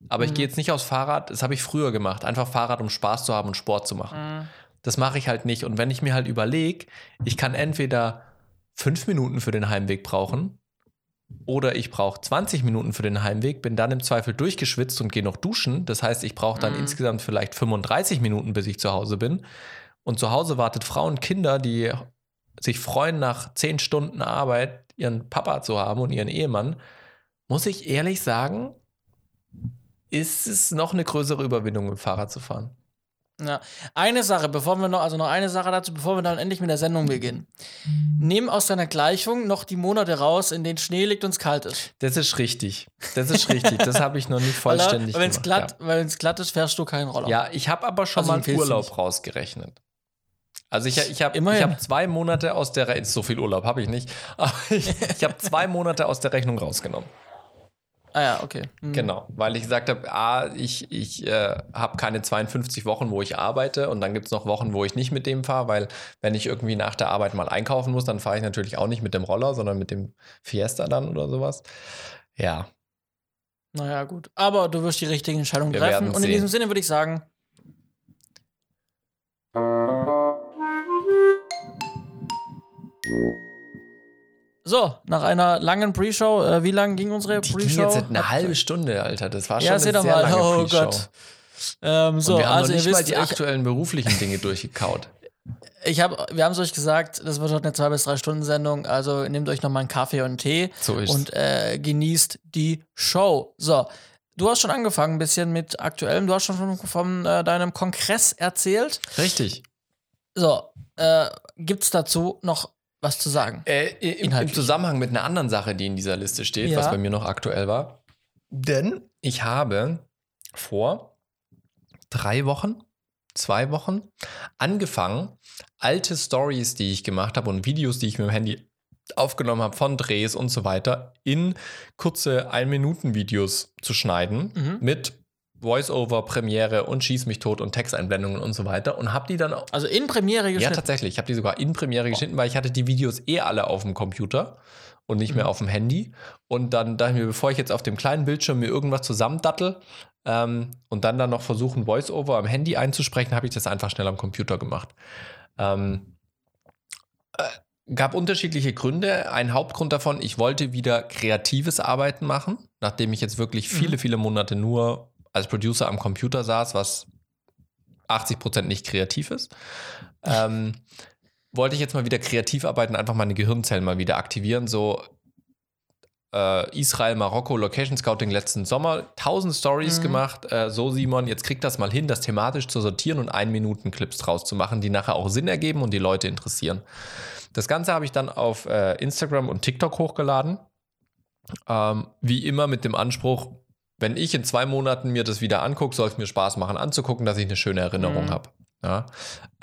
Aber ich Mhm. gehe jetzt nicht aufs Fahrrad, das habe ich früher gemacht. Einfach Fahrrad, um Spaß zu haben und Sport zu machen. Mhm. Das mache ich halt nicht. Und wenn ich mir halt überlege, ich kann entweder fünf Minuten für den Heimweg brauchen oder ich brauche 20 Minuten für den Heimweg, bin dann im Zweifel durchgeschwitzt und gehe noch duschen. Das heißt, ich brauche dann Mhm. insgesamt vielleicht 35 Minuten, bis ich zu Hause bin. Und zu Hause wartet Frau und Kinder, die sich freuen, nach zehn Stunden Arbeit ihren Papa zu haben und ihren Ehemann. Muss ich ehrlich sagen, ist es noch eine größere Überwindung, mit dem Fahrrad zu fahren. Ja. Eine Sache, bevor wir noch, also noch eine Sache dazu, bevor wir dann endlich mit der Sendung beginnen. Nimm aus deiner Gleichung noch die Monate raus, in denen Schnee liegt und es kalt ist. Das ist richtig. Das ist richtig. Das habe ich noch nicht vollständig Weil wenn es glatt, weil wenn's glatt ist, fährst du keinen Roller. Ja, ja ich habe aber schon Also mal einen Urlaub nicht? rausgerechnet. Also ich, ich habe hab zwei Monate aus der Rechnung, so viel Urlaub habe ich nicht, aber ich, ich habe zwei Monate aus der Rechnung rausgenommen. Ah ja, okay. Mhm. Genau, weil ich gesagt habe, ah, ich, ich äh, habe keine 52 Wochen, wo ich arbeite und dann gibt es noch Wochen, wo ich nicht mit dem fahre, weil wenn ich irgendwie nach der Arbeit mal einkaufen muss, dann fahre ich natürlich auch nicht mit dem Roller, sondern mit dem Fiesta dann oder sowas. Ja, Naja, gut. Aber du wirst die richtige Entscheidung Wir treffen. Und in sehen. diesem Sinne würde ich sagen. So, nach einer langen Pre-Show, äh, wie lang ging unsere die Pre-Show? ging jetzt eine halbe Stunde, Alter. Das war schon Ja, eine sehr mal. lange Oh Pre-Show. Gott. Ähm, so, und wir haben also noch nicht ihr mal wisst, die aktuellen beruflichen Dinge durchgekaut. ich hab, wir haben es euch gesagt, das wird heute eine zwei bis drei Stunden Sendung. Also nehmt euch noch mal einen Kaffee und einen Tee So und äh, genießt die Show. So, du hast schon angefangen ein bisschen mit aktuellem. Du hast schon von, von äh, deinem Kongress erzählt. Richtig. So, äh, gibt's dazu noch was zu sagen? Äh, im, Im. Zusammenhang mit einer anderen Sache, die in dieser Liste steht, Ja. was bei mir noch aktuell war. Denn ich habe vor drei Wochen, zwei Wochen angefangen, alte Stories, die ich gemacht habe und Videos, die ich mit dem Handy aufgenommen habe von Drehs und so weiter, in kurze Ein-Minuten-Videos zu schneiden Mhm. mit Voice-Over, Premiere und Schieß mich tot und Texteinblendungen und so weiter und habe die dann auch Also in Premiere ja, geschnitten. tatsächlich. Ich habe die sogar in Premiere geschnitten, weil ich hatte die Videos eh alle auf dem Computer und nicht mehr Mhm. auf dem Handy. Und dann dachte ich mir, bevor ich jetzt auf dem kleinen Bildschirm mir irgendwas zusammendattel ähm, und dann dann noch versuchen, Voice-Over am Handy einzusprechen, habe ich das einfach schnell am Computer gemacht. Ähm, äh, gab unterschiedliche Gründe. Ein Hauptgrund davon, ich wollte wieder kreatives Arbeiten machen, nachdem ich jetzt wirklich Mhm. viele, viele Monate nur als Producer am Computer saß, was 80% nicht kreativ ist. Ähm, wollte ich jetzt mal wieder kreativ arbeiten, einfach meine Gehirnzellen mal wieder aktivieren. So äh, Israel, Marokko, Location Scouting letzten Sommer, 1000 Stories Mhm. gemacht. Äh, so, Simon, jetzt krieg das mal hin, das thematisch zu sortieren und ein Minuten Clips draus zu machen, die nachher auch Sinn ergeben und die Leute interessieren. Das Ganze habe ich dann auf äh, Instagram und TikTok hochgeladen. Ähm, wie immer mit dem Anspruch, wenn ich in zwei Monaten mir das wieder angucke, soll es mir Spaß machen anzugucken, dass ich eine schöne Erinnerung Mhm. habe. Ja.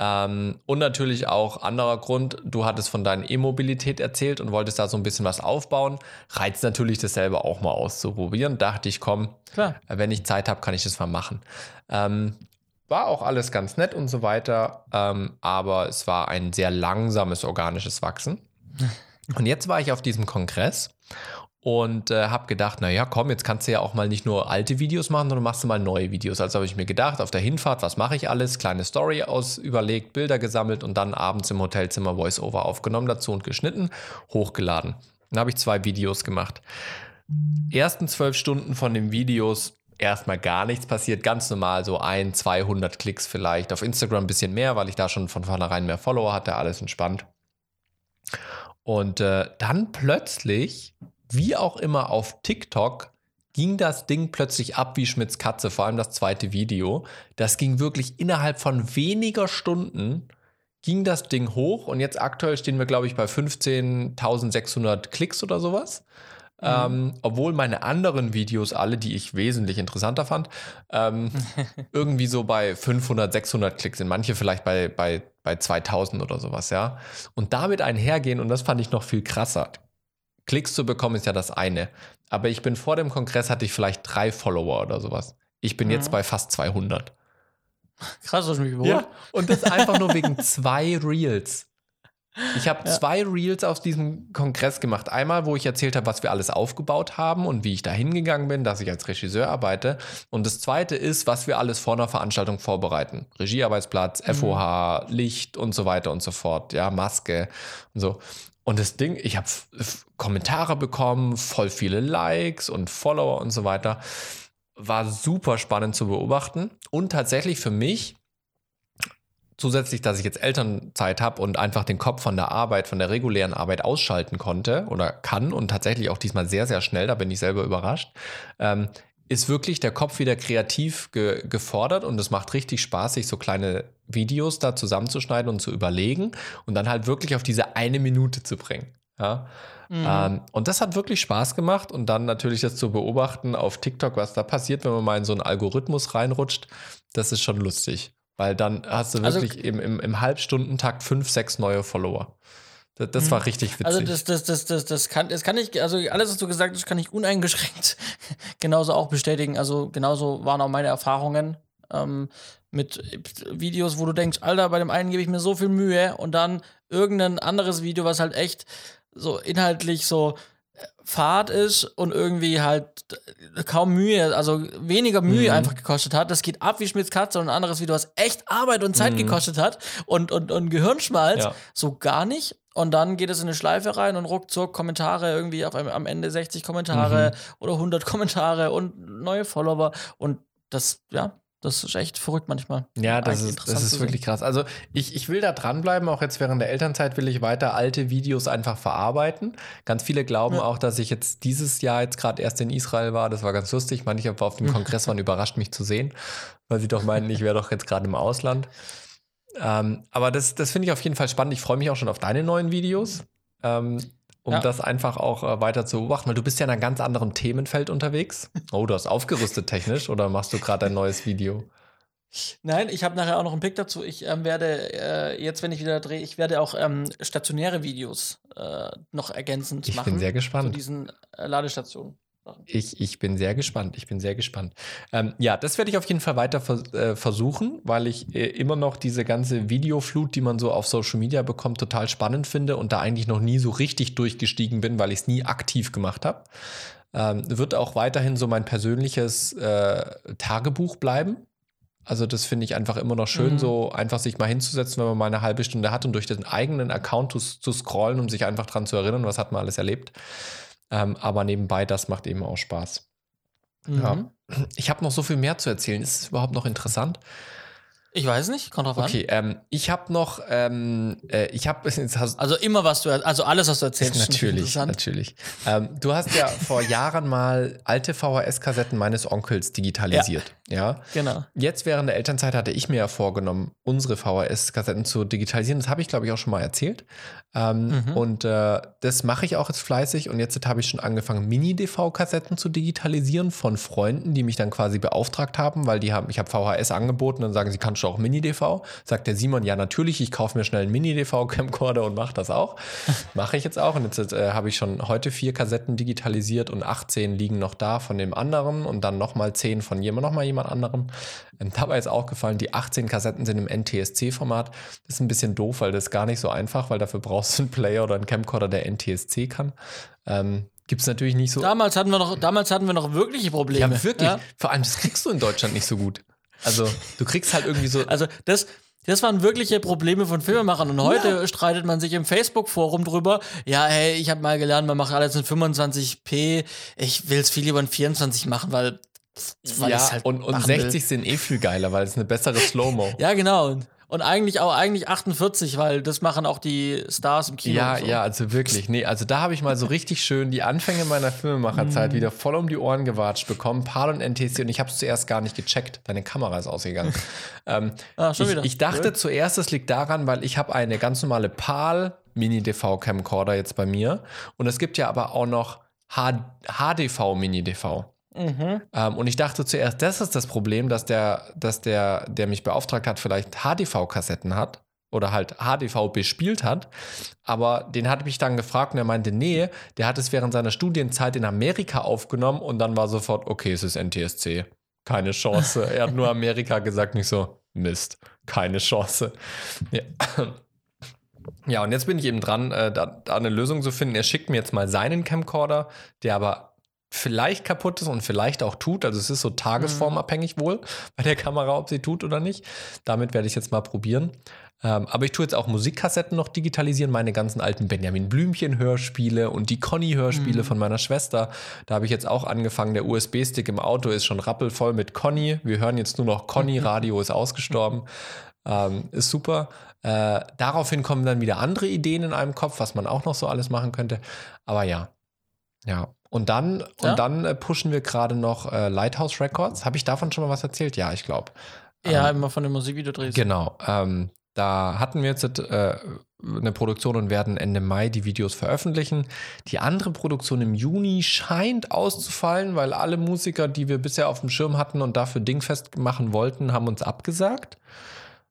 Ähm, und natürlich auch anderer Grund, du hattest von deiner E-Mobilität erzählt und wolltest da so ein bisschen was aufbauen. Reizt natürlich das selber auch mal auszuprobieren. Dachte ich, komm, Klar. wenn ich Zeit habe, kann ich das mal machen. Ähm, war auch alles ganz nett und so weiter, ähm, aber es war ein sehr langsames organisches Wachsen. Und jetzt war ich auf diesem Kongress und äh, habe gedacht, naja, komm, jetzt kannst du ja auch mal nicht nur alte Videos machen, sondern machst du mal neue Videos. Also habe ich mir gedacht, auf der Hinfahrt, was mache ich alles? Kleine Story aus überlegt, Bilder gesammelt und dann abends im Hotelzimmer Voice-Over aufgenommen dazu und geschnitten, hochgeladen. Dann habe ich zwei Videos gemacht. Ersten zwölf Stunden von den Videos erstmal gar nichts passiert, ganz normal so ein, 200 Klicks vielleicht. Auf Instagram ein bisschen mehr, weil ich da schon von vornherein mehr Follower hatte, alles entspannt. Und äh, dann plötzlich wie auch immer auf TikTok ging das Ding plötzlich ab wie Schmitz Katze, vor allem das zweite Video. Das ging wirklich innerhalb von weniger Stunden ging das Ding hoch und jetzt aktuell stehen wir, glaube ich, bei 15.600 Klicks oder sowas. Mhm. Ähm, obwohl meine anderen Videos, alle, die ich wesentlich interessanter fand, ähm, irgendwie so bei 500, 600 Klicks sind. Manche vielleicht bei, bei, bei 2000 oder sowas, ja. Und damit einhergehen, und das fand ich noch viel krasser. Klicks zu bekommen ist ja das eine. Aber ich bin vor dem Kongress, hatte ich vielleicht drei Follower oder sowas. Ich bin mhm. jetzt bei fast 200. Krass, was mich überholt. Ja, und das einfach nur wegen zwei Reels. Ich habe ja. zwei Reels aus diesem Kongress gemacht. Einmal, wo ich erzählt habe, was wir alles aufgebaut haben und wie ich da hingegangen bin, dass ich als Regisseur arbeite. Und das zweite ist, was wir alles vor einer Veranstaltung vorbereiten. Regiearbeitsplatz, mhm. FOH, Licht und so weiter und so fort. Ja, Maske und so. Und das Ding, ich habe Kommentare bekommen, voll viele Likes und Follower und so weiter. War super spannend zu beobachten. Und tatsächlich für mich, zusätzlich, dass ich jetzt Elternzeit habe und einfach den Kopf von der Arbeit, von der regulären Arbeit ausschalten konnte oder kann und tatsächlich auch diesmal sehr, sehr schnell, da bin ich selber überrascht, ähm, ist wirklich der Kopf wieder kreativ ge gefordert und es macht richtig Spaß, sich so kleine Videos da zusammenzuschneiden und zu überlegen und dann halt wirklich auf diese eine Minute zu bringen. Ja? Mhm. Ähm, und das hat wirklich Spaß gemacht und dann natürlich das zu beobachten auf TikTok, was da passiert, wenn man mal in so einen Algorithmus reinrutscht, das ist schon lustig. Weil dann hast du also wirklich also, im, im, im Halbstundentakt fünf, sechs neue Follower. Das, das war mhm. richtig witzig. Also das, das, das, das, das kann, das kann ich, also alles, was du gesagt hast, kann ich uneingeschränkt genauso auch bestätigen. Also genauso waren auch meine Erfahrungen ähm, mit Videos, wo du denkst, Alter, bei dem einen gebe ich mir so viel Mühe und dann irgendein anderes Video, was halt echt so inhaltlich so äh, Fahrt ist und irgendwie halt äh, kaum Mühe, also weniger Mühe mhm. einfach gekostet hat. Das geht ab wie Schmitz Katze und ein anderes Video, was echt Arbeit und Zeit mhm. gekostet hat und, und, und Gehirnschmalz. Ja. So gar nicht. Und dann geht es in eine Schleife rein und ruckzuck Kommentare irgendwie auf, am Ende 60 Kommentare mhm. oder 100 Kommentare und neue Follower. Und das, ja, das ist echt verrückt manchmal. Ja, das ist, das ist wirklich krass. Also ich, ich will da dranbleiben, auch jetzt während der Elternzeit will ich weiter alte Videos einfach verarbeiten. Ganz viele glauben ja. auch, dass ich jetzt dieses Jahr jetzt gerade erst in Israel war. Das war ganz lustig. Manche auf dem Kongress waren überrascht, mich zu sehen, weil sie doch meinen, ich wäre doch jetzt gerade im Ausland. Ähm, aber das, das finde ich auf jeden Fall spannend. Ich freue mich auch schon auf deine neuen Videos, ähm, um ja. das einfach auch äh, weiter zu beobachten, weil du bist ja in einem ganz anderen Themenfeld unterwegs. Oh, du hast aufgerüstet technisch oder machst du gerade ein neues Video? Nein, ich habe nachher auch noch einen Pick dazu. Ich ähm, werde äh, jetzt, wenn ich wieder drehe, ich werde auch ähm, stationäre Videos äh, noch ergänzend ich machen. Ich bin sehr gespannt. Zu diesen äh, Ladestationen. Ich, ich bin sehr gespannt. Ich bin sehr gespannt. Ähm, ja, das werde ich auf jeden Fall weiter vers äh, versuchen, weil ich äh, immer noch diese ganze Videoflut, die man so auf Social Media bekommt, total spannend finde und da eigentlich noch nie so richtig durchgestiegen bin, weil ich es nie aktiv gemacht habe. Ähm, wird auch weiterhin so mein persönliches äh, Tagebuch bleiben. Also das finde ich einfach immer noch schön, mhm. so einfach sich mal hinzusetzen, wenn man mal eine halbe Stunde hat und durch den eigenen Account zu, zu scrollen, um sich einfach dran zu erinnern, was hat man alles erlebt. Ähm, aber nebenbei, das macht eben auch Spaß. Mhm. Ja. Ich habe noch so viel mehr zu erzählen. Ist es überhaupt noch interessant? Ich weiß nicht, kommt drauf okay, an. Okay, ähm, ich habe noch, ähm, äh, ich habe also immer was du, also alles was du erzählst, ist natürlich, natürlich. Ähm, du hast ja vor Jahren mal alte VHS-Kassetten meines Onkels digitalisiert, ja. Ja. Genau. Jetzt während der Elternzeit hatte ich mir ja vorgenommen, unsere VHS-Kassetten zu digitalisieren. Das habe ich glaube ich auch schon mal erzählt. Ähm, mhm. Und äh, das mache ich auch jetzt fleißig. Und jetzt habe ich schon angefangen, Mini-DV-Kassetten zu digitalisieren von Freunden, die mich dann quasi beauftragt haben, weil die haben, ich habe VHS angeboten, dann sagen sie, kannst du auch Mini-DV? Sagt der Simon, ja natürlich, ich kaufe mir schnell einen Mini-DV-Camcorder und mache das auch. mache ich jetzt auch. Und jetzt äh, habe ich schon heute vier Kassetten digitalisiert und 18 liegen noch da von dem anderen und dann nochmal 10 von jemand, nochmal jemand anderem. Ähm, dabei ist aufgefallen, die 18 Kassetten sind im NTSC-Format. Das ist ein bisschen doof, weil das ist gar nicht so einfach, weil dafür brauchst du einen Player oder einen Camcorder, der NTSC kann. Ähm, gibt es natürlich nicht so. Damals hatten wir noch, damals hatten wir noch wirkliche Probleme. Ja, wirklich. Vor allem, das kriegst du in Deutschland nicht so gut. Also, du kriegst halt irgendwie so. Also, das, das waren wirkliche Probleme von Filmemachern. Und heute ja. streitet man sich im Facebook-Forum drüber. Ja, hey, ich habe mal gelernt, man macht alles in 25p. Ich will es viel lieber in 24 machen, weil. Ja, halt und, und 60 will. sind eh viel geiler, weil es eine bessere Slow-Mo. ja, genau. Und eigentlich auch eigentlich 48, weil das machen auch die Stars im Kino. Ja, so. ja, also wirklich. Nee, also da habe ich mal so richtig schön die Anfänge meiner Filmemacherzeit mm. wieder voll um die Ohren gewatscht bekommen. PAL und NTC und ich habe es zuerst gar nicht gecheckt. Deine Kamera ist ausgegangen. ähm, ah, schon ich, wieder. ich dachte ja. zuerst, es liegt daran, weil ich habe eine ganz normale PAL Mini-DV Camcorder jetzt bei mir und es gibt ja aber auch noch HDV Mini-DV. Mhm. Ähm, und ich dachte zuerst, das ist das Problem, dass der, dass der, der mich beauftragt hat, vielleicht HDV-Kassetten hat oder halt HDV bespielt hat. Aber den hatte mich dann gefragt und er meinte, nee, der hat es während seiner Studienzeit in Amerika aufgenommen und dann war sofort, okay, es ist NTSC. Keine Chance. er hat nur Amerika gesagt, nicht so, Mist, keine Chance. Ja. Ja, und jetzt bin ich eben dran, äh, da, da, eine Lösung zu finden. Er schickt mir jetzt mal seinen Camcorder, der aber vielleicht kaputt ist und vielleicht auch tut. Also es ist so tagesformabhängig wohl bei der Kamera, ob sie tut oder nicht. Damit werde ich jetzt mal probieren. Ähm, aber ich tue jetzt auch Musikkassetten noch digitalisieren, meine ganzen alten Benjamin Blümchen-Hörspiele und die Conny-Hörspiele mhm. von meiner Schwester. Da habe ich jetzt auch angefangen. Der USB-Stick im Auto ist schon rappelvoll mit Conny. Wir hören jetzt nur noch Conny, Radio ist ausgestorben. Ähm, ist super. Äh, daraufhin kommen dann wieder andere Ideen in einem Kopf, was man auch noch so alles machen könnte. Aber ja, ja, und dann, ja? und dann äh, pushen wir gerade noch äh, Lighthouse Records. Habe ich davon schon mal was erzählt? Ja, ich glaube. Ja, ähm, immer von den Musikvideodrehs. Genau. Ähm, da hatten wir jetzt äh, eine Produktion und werden Ende Mai die Videos veröffentlichen. Die andere Produktion im Juni scheint auszufallen, weil alle Musiker, die wir bisher auf dem Schirm hatten und dafür dingfest machen wollten, haben uns abgesagt.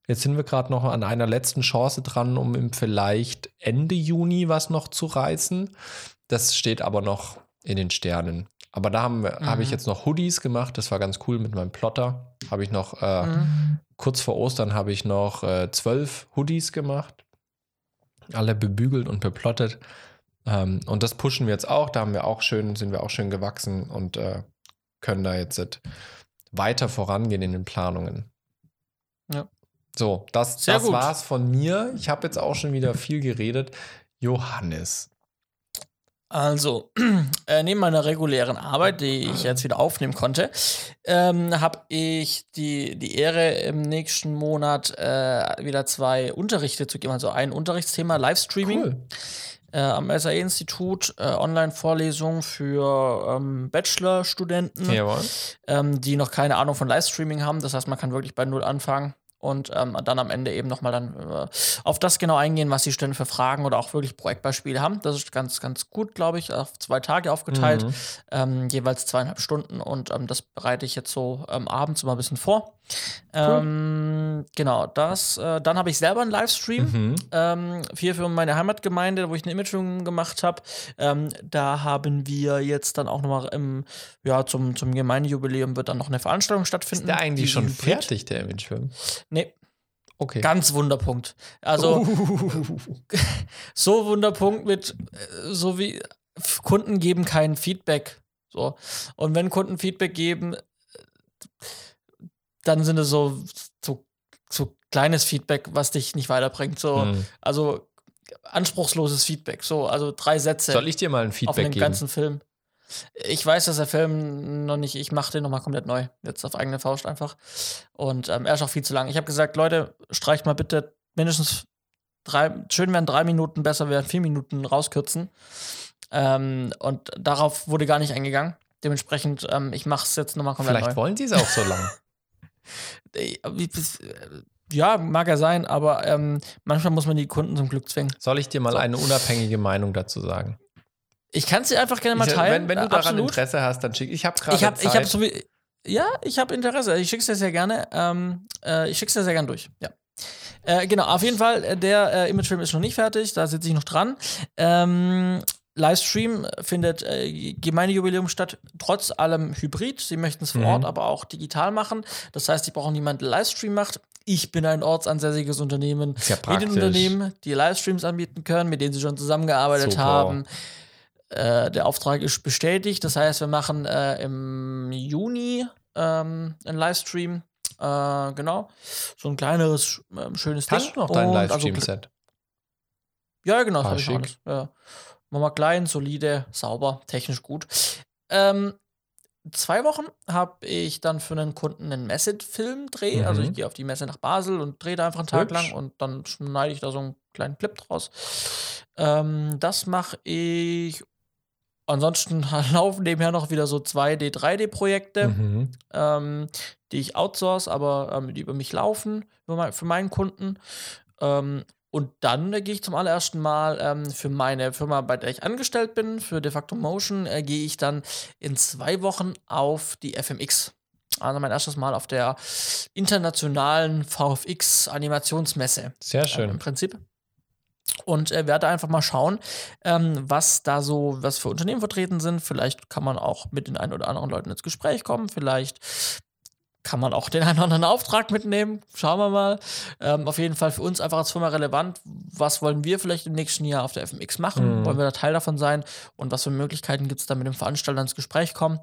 Jetzt sind wir gerade noch an einer letzten Chance dran, um im vielleicht Ende Juni was noch zu reißen. Das steht aber noch in den Sternen. Aber da mhm. habe ich jetzt noch Hoodies gemacht. Das war ganz cool mit meinem Plotter. Habe ich noch, äh, mhm. kurz vor Ostern habe ich noch äh, zwölf Hoodies gemacht. Alle bebügelt und beplottet. Ähm, und das pushen wir jetzt auch. Da haben wir auch schön, sind wir auch schön gewachsen und äh, können da jetzt weiter vorangehen in den Planungen. Ja. So, das, das war's von mir. Ich habe jetzt auch schon wieder viel geredet. Johannes, also, äh, neben meiner regulären Arbeit, die ich jetzt wieder aufnehmen konnte, ähm, habe ich die, die Ehre, im nächsten Monat äh, wieder zwei Unterrichte zu geben. Also ein Unterrichtsthema Livestreaming. Cool. Äh, am SAE-Institut äh, Online-Vorlesungen für ähm, Bachelor-Studenten, ähm, die noch keine Ahnung von Livestreaming haben. Das heißt, man kann wirklich bei Null anfangen und ähm, dann am Ende eben nochmal dann äh, auf das genau eingehen, was die Studenten für Fragen oder auch wirklich Projektbeispiele haben. Das ist ganz, ganz gut, glaube ich, auf zwei Tage aufgeteilt, mhm. ähm, jeweils zweieinhalb Stunden und ähm, das bereite ich jetzt so ähm, abends immer ein bisschen vor. Cool. Ähm, genau, das. Äh, dann habe ich selber einen Livestream mhm. ähm, hier für meine Heimatgemeinde, wo ich eine Imagefilm gemacht habe. Ähm, da haben wir jetzt dann auch nochmal im, ja, zum, zum Gemeindejubiläum wird dann noch eine Veranstaltung stattfinden. Ist der eigentlich schon fertig, der Imagefilm? Nee. Okay. Ganz Wunderpunkt. Also uh. so Wunderpunkt mit, äh, so wie Kunden geben kein Feedback. So. Und wenn Kunden Feedback geben, dann sind es so, so, so kleines Feedback, was dich nicht weiterbringt. So, mhm. also anspruchsloses Feedback. So, also drei Sätze. Soll ich dir mal ein Feedback geben? Auf den geben? ganzen Film. Ich weiß, dass der Film noch nicht, ich mache den nochmal komplett neu. Jetzt auf eigene Faust einfach. Und ähm, er ist auch viel zu lang. Ich habe gesagt, Leute, streicht mal bitte mindestens drei, schön wären drei Minuten, besser wären vier Minuten rauskürzen. Ähm, und darauf wurde gar nicht eingegangen. Dementsprechend, ähm, ich mache es jetzt nochmal komplett Vielleicht neu. wollen sie es auch so lang. Äh, ja, mag ja sein, aber ähm, manchmal muss man die Kunden zum Glück zwingen. Soll ich dir mal so. eine unabhängige Meinung dazu sagen? Ich kann sie einfach gerne mal ich, teilen. Wenn, wenn du daran Absolut. Interesse hast, dann schick. Ich habe gerade. Ich habe, habe so wie, ja, ich habe Interesse. Ich schicke es dir sehr gerne. Ähm, äh, ich schicke es dir sehr gerne durch. Ja. Äh, genau, auf jeden Fall, äh, der äh, Imagefilm ist noch nicht fertig, da sitze ich noch dran. Ähm, Livestream findet äh, Gemeindejubiläum statt, trotz allem Hybrid. Sie möchten es vor mhm. Ort, aber auch digital machen. Das heißt, sie brauchen niemanden, der Livestream macht. Ich bin ein ortsansässiges Unternehmen, ja Medienunternehmen, die Livestreams anbieten können, mit denen sie schon zusammengearbeitet Super. haben. Äh, der Auftrag ist bestätigt. Das heißt, wir machen äh, im Juni ähm, einen Livestream. Äh, genau. So ein kleineres, ähm, schönes Hast Ding. du noch dein also Livestream-Set? ja, genau, das Ah, alles. Ja. Wir klein, solide, sauber, technisch gut. Ähm, zwei Wochen habe ich dann für einen Kunden einen Message-Film-Dreh. Also Mhm. ich gehe auf die Messe nach Basel und drehe da einfach einen Tag Hübsch. lang und dann schneide ich da so einen kleinen Clip draus. Ähm, das mache ich. Ansonsten laufen nebenher noch wieder so 2D, 3D-Projekte Mhm. ähm, die ich outsource, aber ähm, die über mich laufen für, mein, für meinen Kunden. Und dann äh, gehe ich zum allerersten Mal ähm, für meine Firma, bei der ich angestellt bin, für De facto Motion, äh, gehe ich dann in zwei Wochen auf die FMX. Also mein erstes Mal auf der internationalen VFX-Animationsmesse. Sehr schön. Im Prinzip. Und äh, werde einfach mal schauen, ähm, was da so, was für Unternehmen vertreten sind. Vielleicht kann man auch mit den ein oder anderen Leuten ins Gespräch kommen. Vielleicht kann man auch den einen oder anderen Auftrag mitnehmen. Schauen wir mal. Ähm, auf jeden Fall für uns einfach als Firma relevant. Was wollen wir vielleicht im nächsten Jahr auf der FMX machen? Mhm. Wollen wir da Teil davon sein? Und was für Möglichkeiten gibt es da mit dem Veranstalter ins Gespräch kommen?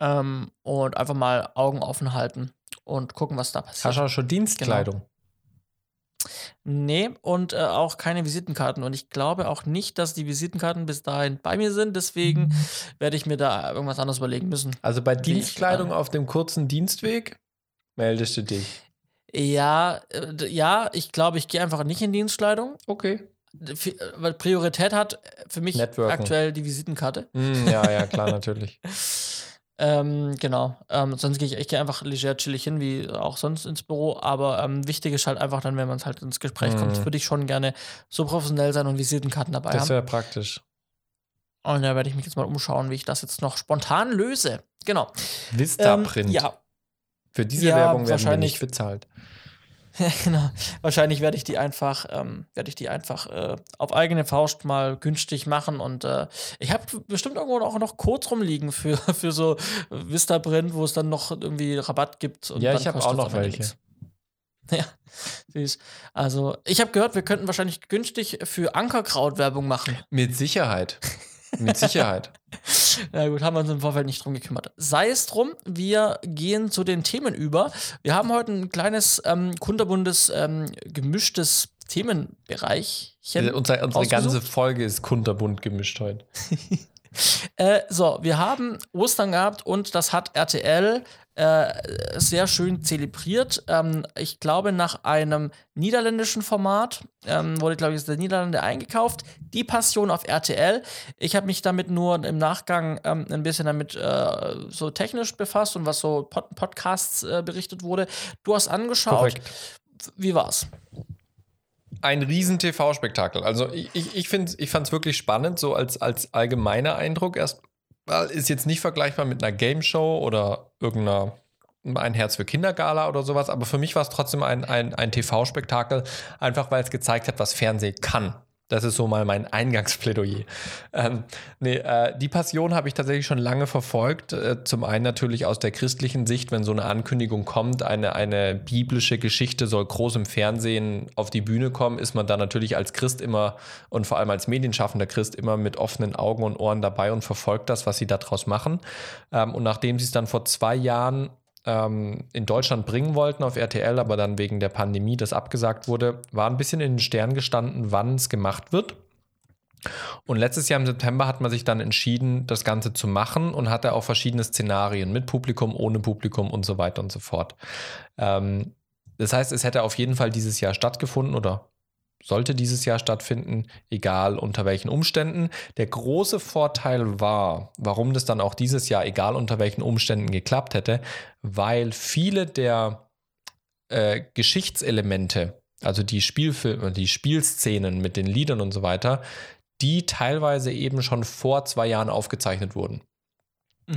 Ähm, und einfach mal Augen offen halten und gucken, was da passiert. Hast du auch schon Dienstkleidung? Nee, und äh, auch keine Visitenkarten. Und ich glaube auch nicht, dass die Visitenkarten bis dahin bei mir sind. Deswegen werde ich mir da irgendwas anderes überlegen müssen. Also bei ich, Dienstkleidung äh, auf dem kurzen Dienstweg meldest du dich. Ja, äh, ja, ich glaube, ich gehe einfach nicht in Dienstkleidung. Okay. Äh, Weil Priorität hat für mich Networken. aktuell die Visitenkarte. Mm, ja, ja, klar, natürlich. Ähm, genau. Ähm, sonst gehe ich, ich gehe einfach leger chillig hin, wie auch sonst ins Büro. Aber ähm, wichtig ist halt einfach dann, wenn man es halt ins Gespräch kommt, Mhm. würde ich schon gerne so professionell sein und Visitenkarten dabei Das haben. wäre praktisch. Und da werde ich mich jetzt mal umschauen, wie ich das jetzt noch spontan löse. Genau. Vista Ähm, Print. ja, Für diese Ja, Werbung werden wir wahrscheinlich. nicht bezahlt. genau. Wahrscheinlich werde ich die einfach, ähm, werde ich die einfach äh, auf eigene Faust mal günstig machen. Und äh, ich habe bestimmt irgendwo auch noch Codes rumliegen für, für so Vista Print, wo es dann noch irgendwie Rabatt gibt. Und Ja, ich habe auch noch welche. Ja, süß. Also, ich habe gehört, wir könnten wahrscheinlich günstig für Ankerkraut Werbung machen. Mit Sicherheit. Mit Sicherheit. Na gut, haben wir uns im Vorfeld nicht drum gekümmert. Sei es drum, wir gehen zu den Themen über. Wir haben heute ein kleines, ähm, kunterbuntes, ähm, gemischtes Themenbereichchen. Äh, Unsere, unsere ganze Folge ist kunterbunt gemischt heute. Äh, so, wir haben Ostern gehabt und das hat RTL äh, sehr schön zelebriert. Ähm, ich glaube, nach einem niederländischen Format ähm, wurde, glaube ich, aus der Niederlande eingekauft. Die Passion auf RTL. Ich habe mich damit nur im Nachgang ähm, ein bisschen damit äh, so technisch befasst und was so Pod Podcasts äh, berichtet wurde. Du hast angeschaut. Korrekt. Wie war's? Ein riesen TV-Spektakel. Also ich, ich, ich, ich fand es wirklich spannend, so als, als allgemeiner Eindruck. Erst ist jetzt nicht vergleichbar mit einer Game Show oder irgendeiner ein Herz für Kindergala oder sowas, aber für mich war es trotzdem ein, ein, ein TV-Spektakel, einfach weil es gezeigt hat, was Fernsehen kann. Das ist so mal mein Eingangsplädoyer. Ähm, nee, äh, die Passion habe ich tatsächlich schon lange verfolgt. Äh, zum einen natürlich aus der christlichen Sicht, wenn so eine Ankündigung kommt, eine, eine biblische Geschichte soll groß im Fernsehen auf die Bühne kommen, ist man da natürlich als Christ immer und vor allem als medienschaffender Christ immer mit offenen Augen und Ohren dabei und verfolgt das, was sie daraus machen. Ähm, und nachdem sie es dann vor zwei Jahren ähm, in Deutschland bringen wollten auf RTL, aber dann wegen der Pandemie das abgesagt wurde, war ein bisschen in den Sternen gestanden, wann es gemacht wird. Und letztes Jahr im September hat man sich dann entschieden, das Ganze zu machen und hatte auch verschiedene Szenarien mit Publikum, ohne Publikum und so weiter und so fort. Ähm, das heißt, es hätte auf jeden Fall dieses Jahr stattgefunden oder sollte dieses Jahr stattfinden, egal unter welchen Umständen. Der große Vorteil war, warum das dann auch dieses Jahr, egal unter welchen Umständen, geklappt hätte, weil viele der äh, Geschichtselemente, also die Spielfilme, die Spielszenen mit den Liedern und so weiter, die teilweise eben schon vor zwei Jahren aufgezeichnet wurden.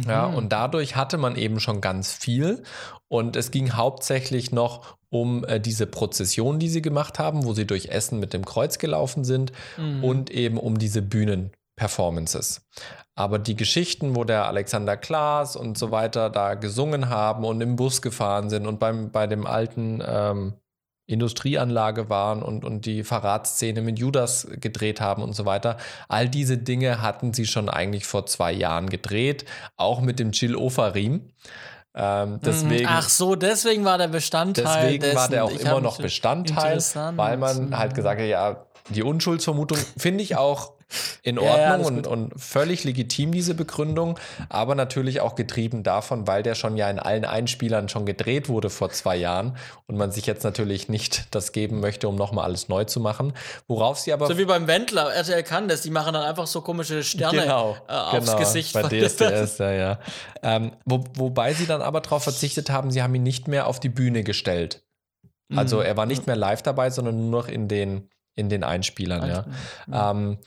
Ja, Mhm. und dadurch hatte man eben schon ganz viel. Und es ging hauptsächlich noch um äh, diese Prozession, die sie gemacht haben, wo sie durch Essen mit dem Kreuz gelaufen sind Mhm. und eben um diese Bühnenperformances. Aber die Geschichten, wo der Alexander Klaas und so weiter da gesungen haben und im Bus gefahren sind und beim, bei dem alten, ähm, Industrieanlage waren und, und die Verratsszene mit Judas gedreht haben und so weiter. All diese Dinge hatten sie schon eigentlich vor zwei Jahren gedreht, auch mit dem Jill Ofarim. Ähm, deswegen, Ach so, deswegen war der Bestandteil. Deswegen dessen. war der auch Ich immer noch Bestandteil, weil man halt gesagt hat, ja, die Unschuldsvermutung finde ich auch in Ja, ja, Ordnung alles und, und völlig legitim, diese Begründung, aber natürlich auch getrieben davon, weil der schon ja in allen Einspielern schon gedreht wurde vor zwei Jahren und man sich jetzt natürlich nicht das geben möchte, um nochmal alles neu zu machen. Worauf sie aber So wie beim Wendler, RTL kann das, die machen dann einfach so komische Sterne genau, äh, aufs genau, Gesicht. bei DSDS, ja, ja. Ähm, wo, wobei sie dann aber darauf verzichtet haben, sie haben ihn nicht mehr auf die Bühne gestellt. Also Mhm. er war nicht mehr live dabei, sondern nur noch in den, in den Einspielern, ja. Ähm,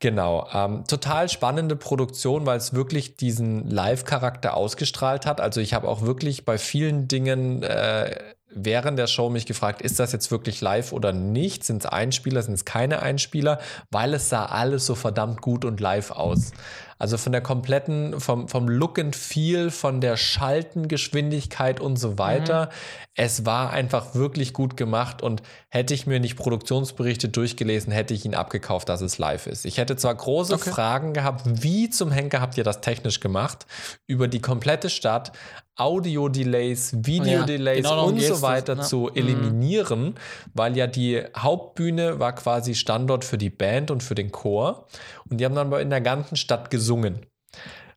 genau. Ähm, total spannende Produktion, weil es wirklich diesen Live-Charakter ausgestrahlt hat. Also ich habe auch wirklich bei vielen Dingen äh, während der Show mich gefragt, ist das jetzt wirklich live oder nicht? Sind es Einspieler, sind es keine Einspieler? Weil es sah alles so verdammt gut und live aus. Also von der kompletten, vom, vom Look and Feel, von der Schaltengeschwindigkeit und so weiter. Es war einfach wirklich gut gemacht und hätte ich mir nicht Produktionsberichte durchgelesen, hätte ich ihn abgekauft, dass es live ist. Ich hätte zwar große Okay. Fragen gehabt, wie zum Henker habt ihr das technisch gemacht? Über die komplette Stadt, Audio-Delays, Video-Delays genau darum und so weiter das, ne? zu eliminieren, weil ja die Hauptbühne war quasi Standort für die Band und für den Chor. Und die haben dann aber in der ganzen Stadt gesungen.